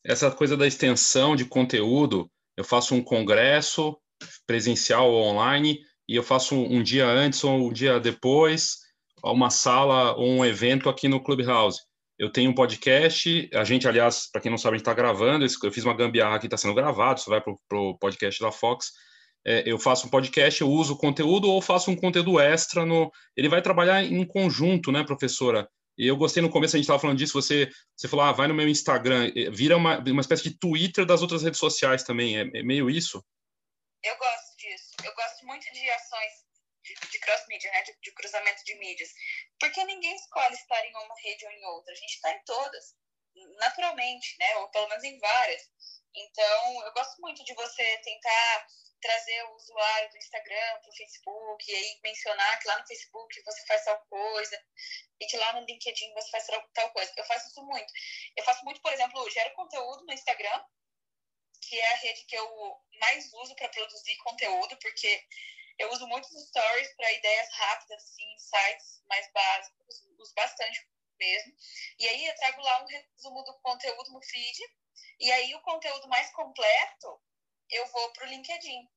Essa coisa da extensão de conteúdo, eu faço um congresso presencial ou online e eu faço um, um dia antes ou um dia depois uma sala ou um evento aqui no Clubhouse. Eu tenho um podcast, a gente, aliás, para quem não sabe, a gente está gravando, eu fiz uma gambiarra que está sendo gravado, isso vai para o podcast da Fox. É, eu faço um podcast, eu uso o conteúdo ou faço um conteúdo extra no. Ele vai trabalhar em conjunto, né, professora? E eu gostei no começo, a gente estava falando disso, você, você falou, ah, vai no meu Instagram, vira uma, uma espécie de Twitter das outras redes sociais também, é, é meio isso? Eu gosto disso. Eu gosto muito de ações de, de cross-mídia, né? De, de, cruzamento de mídias. Porque ninguém escolhe estar em uma rede ou em outra. A gente está em todas, naturalmente, né? Ou pelo menos em várias. Então, eu gosto muito de você tentar trazer o usuário do Instagram para o Facebook, e aí mencionar que lá no Facebook você faz tal coisa, e que lá no LinkedIn você faz tal coisa. Eu faço isso muito. Eu faço muito, por exemplo, gero conteúdo no Instagram, que é a rede que eu mais uso para produzir conteúdo, porque eu uso muitos stories para ideias rápidas, assim, mais básicos, uso bastante mesmo. E aí eu trago lá um resumo do conteúdo no feed, e aí o conteúdo mais completo eu vou para o LinkedIn.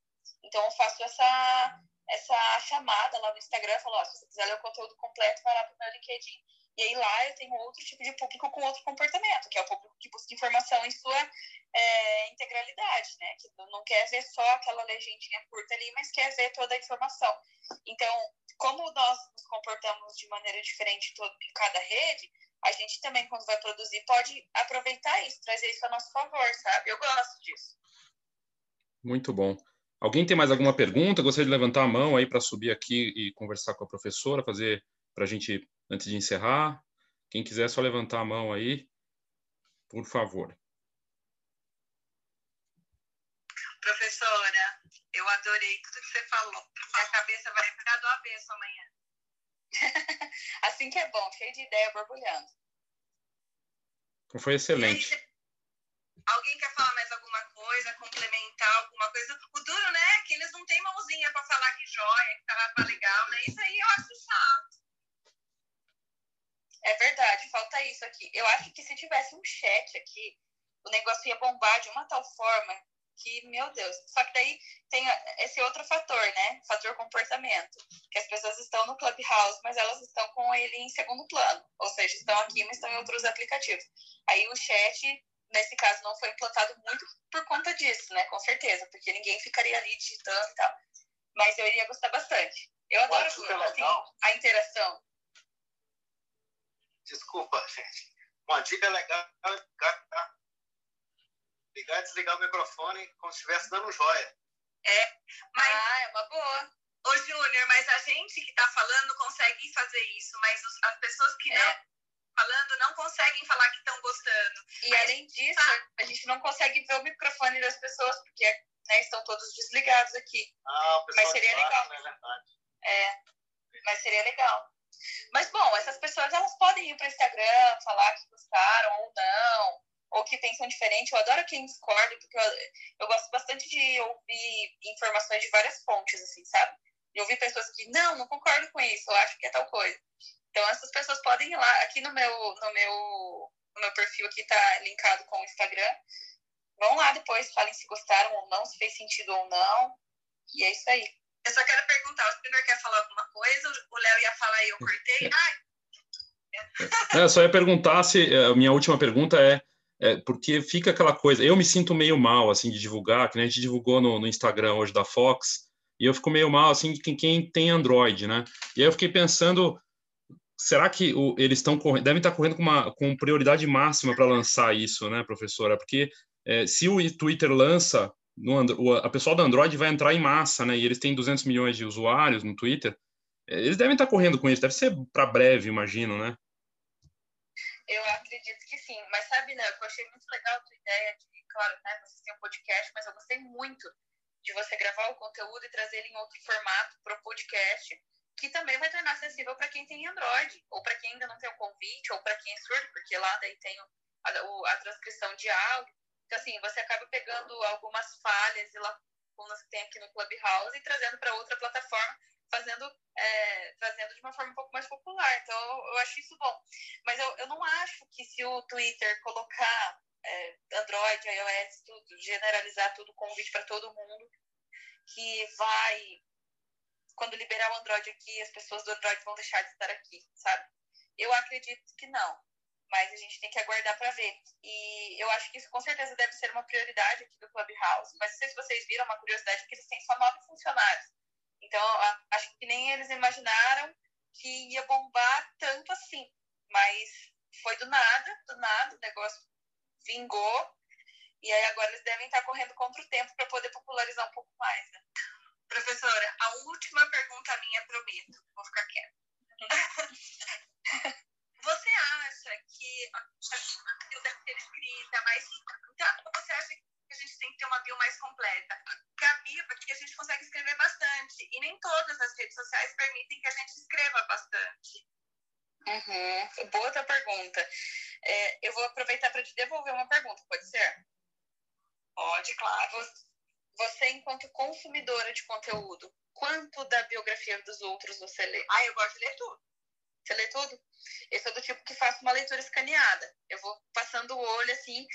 Então eu faço essa, essa chamada lá no Instagram, falo, oh, se você quiser ler o conteúdo completo, vai lá para o meu LinkedIn e aí lá eu tenho outro tipo de público com outro comportamento, que é o público que busca informação em sua é, integralidade, né? Que não quer ver só aquela legendinha curta ali, mas quer ver toda a informação. Então, como nós nos comportamos de maneira diferente em cada rede, a gente também, quando vai produzir, pode aproveitar isso, trazer isso a nosso favor, sabe? Eu gosto disso. Muito bom. Alguém tem mais alguma pergunta? Gostaria de levantar a mão aí para subir aqui e conversar com a professora, fazer para a gente antes de encerrar. Quem quiser, é só levantar a mão aí, por favor. Professora, eu adorei tudo que você falou. Minha cabeça vai ficar do avesso amanhã. assim que é bom, cheio de ideia borbulhando. Foi excelente. Aí, alguém quer falar mais alguma coisa, complementar alguma coisa? O duro, né, é que eles não têm mãozinha para falar que joia, que tava legal, né? Isso aí eu acho chato. É verdade, falta isso aqui. Eu acho que se tivesse um chat aqui, o negócio ia bombar de uma tal forma que, meu Deus. Só que daí tem esse outro fator, né? Fator comportamento. Que as pessoas estão no Clubhouse, mas elas estão com ele em segundo plano. Ou seja, estão aqui, mas estão em outros aplicativos. Aí o chat, nesse caso, não foi implantado muito por conta disso, né? Com certeza, porque ninguém ficaria ali digitando e tal. Mas eu iria gostar bastante. Eu adoro assim, a interação. Desculpa, gente. Uma dica legal é ligar, tá? ligar e desligar o microfone como se estivesse dando joia. É, mas... Ah, é uma boa. Ô, Júnior, mas a gente que está falando consegue fazer isso, mas as pessoas que é. não falando não conseguem falar que estão gostando. E mas, além disso, tá. a gente não consegue ver o microfone das pessoas, porque né, estão todos desligados aqui. Ah, o mas seria legal. É, é, mas seria legal. Mas, bom, essas pessoas elas podem ir para o Instagram, falar que gostaram ou não, ou que pensam diferente. Eu adoro quem discorda, porque eu, eu gosto bastante de ouvir informações de várias fontes, assim, sabe? E ouvir pessoas que, não, não concordo com isso, eu acho que é tal coisa. Então, essas pessoas podem ir lá. Aqui no meu, no meu, no meu perfil aqui tá linkado com o Instagram. Vão lá depois, falem se gostaram ou não, se fez sentido ou não. E é isso aí. Eu só quero perguntar, o senhor quer falar alguma coisa? O Léo ia falar e eu cortei. Ai. É, só ia perguntar se é, a minha última pergunta é, é, porque fica aquela coisa. Eu me sinto meio mal assim de divulgar, que a gente divulgou no, no, Instagram hoje da Fox e eu fico meio mal assim de quem, tem Android, né? E aí eu fiquei pensando, será que o, eles estão devem estar correndo com uma com prioridade máxima para lançar isso, né, professora? Porque é, se o Twitter lança no, a pessoa do Android vai entrar em massa, né? E eles têm 200 milhões de usuários no Twitter. É, eles devem estar correndo com isso, deve ser para breve, imagino, né? Eu acredito que sim, mas sabe, né, eu achei muito legal a tua ideia de, claro, né, vocês têm um podcast, mas eu gostei muito de você gravar o conteúdo e trazer ele em outro formato para o podcast, que também vai tornar acessível para quem tem Android, ou para quem ainda não tem o convite, ou para quem é surdo, porque lá daí tem a, a transcrição de áudio. Então, assim, você acaba pegando algumas falhas e lacunas que tem aqui no Clubhouse e trazendo para outra plataforma, fazendo, é, trazendo de uma forma um pouco mais popular. Então, eu acho isso bom. Mas eu, eu não acho que se o Twitter colocar é, Android, iOS, tudo, generalizar tudo, convite para todo mundo, que vai, quando liberar o Android aqui, as pessoas do Android vão deixar de estar aqui, sabe? Eu acredito que não, mas a gente tem que aguardar para ver. E eu acho que isso com certeza deve ser uma prioridade aqui do Clubhouse, mas não sei se vocês viram uma curiosidade, que eles têm só nove funcionários. Então, acho que nem eles imaginaram que ia bombar tanto assim, mas foi do nada, do nada, o negócio vingou, e aí agora eles devem estar correndo contra o tempo para poder popularizar um pouco mais. Né? Professora, a última pergunta minha, prometo, vou ficar quieta. você acha que a bio deve ser escrita mais então, ou você acha que a gente tem que ter uma bio mais completa? Que a bio, porque a gente consegue escrever bastante, e nem todas as redes sociais permitem que a gente escreva bastante. Uhum. Boa tua pergunta. É, eu vou aproveitar para te devolver uma pergunta, pode ser? Pode, claro. Você, enquanto consumidora de conteúdo, quanto da biografia dos outros você lê? Ah, eu gosto de ler tudo. Você lê tudo? Eu sou do tipo que faço uma leitura escaneada. Eu vou passando o olho, assim,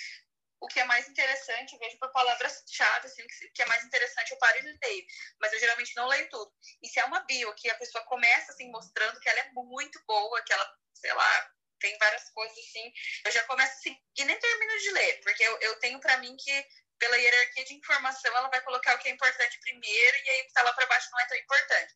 o que é mais interessante, vejo por palavras-chave, assim, o que é mais interessante, eu paro e leio. Mas eu geralmente não leio tudo. E se é uma bio que a pessoa começa, assim, mostrando que ela é muito boa, que ela, sei lá, tem várias coisas, assim, eu já começo, assim, e nem termino de ler, porque eu, eu tenho para mim que pela hierarquia de informação, ela vai colocar o que é importante primeiro e aí o que está lá para baixo não é tão importante.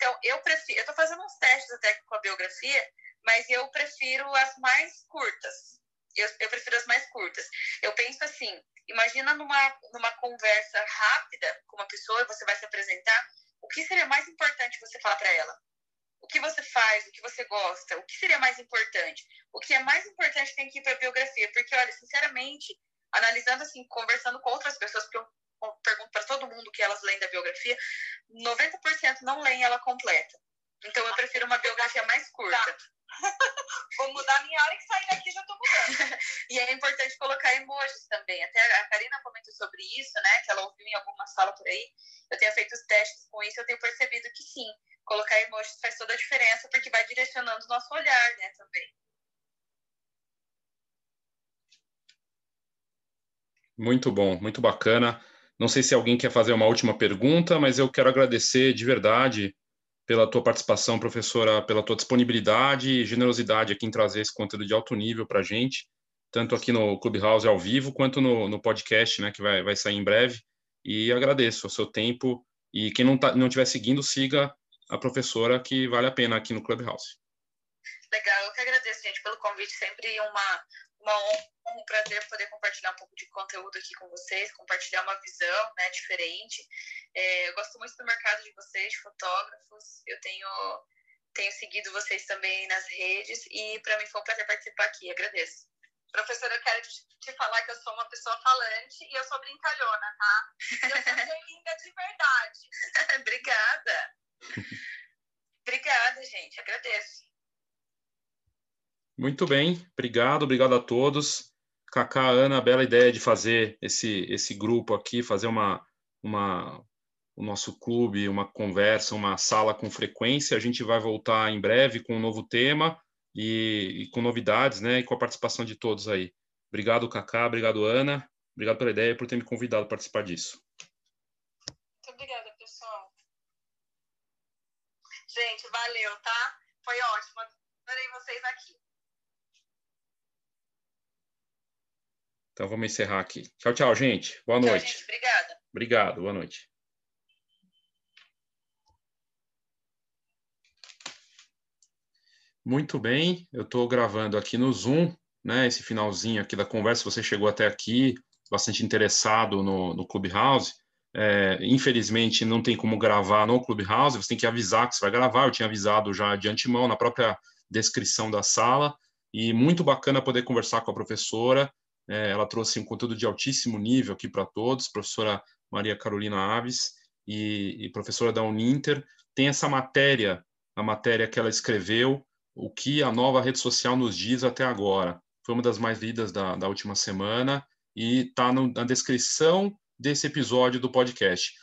Então, eu prefiro, eu estou fazendo uns testes até com a biografia, mas eu prefiro as mais curtas. Eu, eu, prefiro as mais curtas. Eu penso assim, imagina numa, numa conversa rápida com uma pessoa, você vai se apresentar, o que seria mais importante você falar para ela? O que você faz, o que você gosta, o que seria mais importante? O que é mais importante tem que ir para a biografia, porque, olha, sinceramente, analisando assim, conversando com outras pessoas, porque eu pergunto para todo mundo que elas leem da biografia, 90% não leem ela completa. Então eu prefiro uma biografia mais curta. Tá. Vou mudar minha hora que sair daqui já tô mudando. e é importante colocar emojis também. Até a Karina comentou sobre isso, né? Que ela ouviu em alguma sala por aí. Eu tenho feito os testes com isso, eu tenho percebido que sim, colocar emojis faz toda a diferença, porque vai direcionando o nosso olhar, né, também. Muito bom, muito bacana. Não sei se alguém quer fazer uma última pergunta, mas eu quero agradecer de verdade pela tua participação, professora, pela tua disponibilidade e generosidade aqui em trazer esse conteúdo de alto nível para a gente, tanto aqui no Clubhouse ao vivo, quanto no, no podcast, né, que vai, vai sair em breve. E agradeço o seu tempo. E quem não, tá, não estiver seguindo, siga a professora, que vale a pena aqui no Clubhouse. Legal, eu que agradeço, gente, pelo convite. Sempre uma, uma honra, um prazer poder compartilhar um pouco de conteúdo aqui com vocês, compartilhar uma visão né, diferente. É, eu gosto muito do mercado de vocês, de fotógrafos. Eu tenho, tenho seguido vocês também nas redes e para mim foi um prazer participar aqui. Agradeço. Professora, eu quero te, falar que eu sou uma pessoa falante e eu sou brincalhona, tá? Eu sou linda de verdade. Obrigada. Obrigada, gente. Agradeço. Muito bem, obrigado, obrigado a todos. Cacá, Ana, bela ideia de fazer esse, esse grupo aqui, fazer uma, uma, o nosso clube, uma conversa, uma sala com frequência. A gente vai voltar em breve com um novo tema e, e com novidades, né? E com a participação de todos aí. Obrigado, Cacá, obrigado, Ana. Obrigado pela ideia e por ter me convidado a participar disso. Muito obrigada, pessoal. Gente, valeu, tá? Foi ótimo. Adorei vocês aqui. Então vamos encerrar aqui. Tchau, tchau, gente. Boa noite. Tchau, gente. Obrigada. Obrigado. Boa noite. Muito bem, eu estou gravando aqui no Zoom, né? Esse finalzinho aqui da conversa. Você chegou até aqui, bastante interessado no, no Clubhouse. É, infelizmente, não tem como gravar no Clubhouse, você tem que avisar que você vai gravar. Eu tinha avisado já de antemão na própria descrição da sala. E muito bacana poder conversar com a professora é, ela trouxe um conteúdo de altíssimo nível aqui para todos, professora Maria Carolina Aves e, e, professora da Uninter. Tem essa matéria, a matéria que ela escreveu, o que a nova rede social nos diz até agora. Foi uma das mais lidas da, da última semana e está na descrição desse episódio do podcast.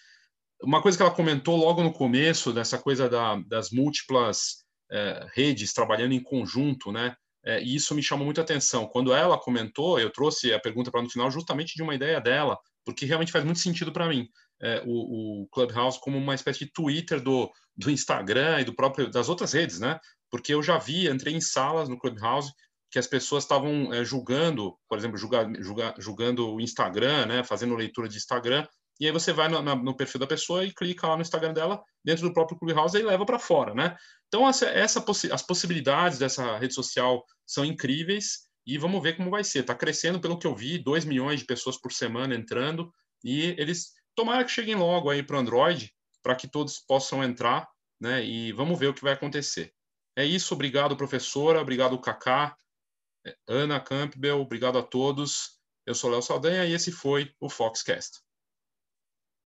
uma coisa que ela comentou logo no começo, dessa coisa da, das múltiplas é, redes trabalhando em conjunto, né? É, e isso me chamou muita atenção. Quando ela comentou, eu trouxe a pergunta para no final justamente de uma ideia dela, porque realmente faz muito sentido para mim. É, o, o, Clubhouse como uma espécie de Twitter do, do Instagram e do próprio das outras redes, né? Porque eu já vi, entrei em salas no Clubhouse que as pessoas estavam é, julgando, por exemplo, julga, julga, julgando o Instagram, né? Fazendo leitura de Instagram e aí você vai no, no, perfil da pessoa e clica lá no Instagram dela, dentro do próprio Clubhouse, e leva para fora, né? Então, essa, essa as possibilidades dessa rede social são incríveis e vamos ver como vai ser. Está crescendo, pelo que eu vi, 2 milhões de pessoas por semana entrando e eles, tomara que cheguem logo aí para o Android, para que todos possam entrar, né? E vamos ver o que vai acontecer. É isso, obrigado, professora, obrigado, Kaká, Ana Campbell, obrigado a todos. Eu sou Léo Saldanha e esse foi o Foxcast.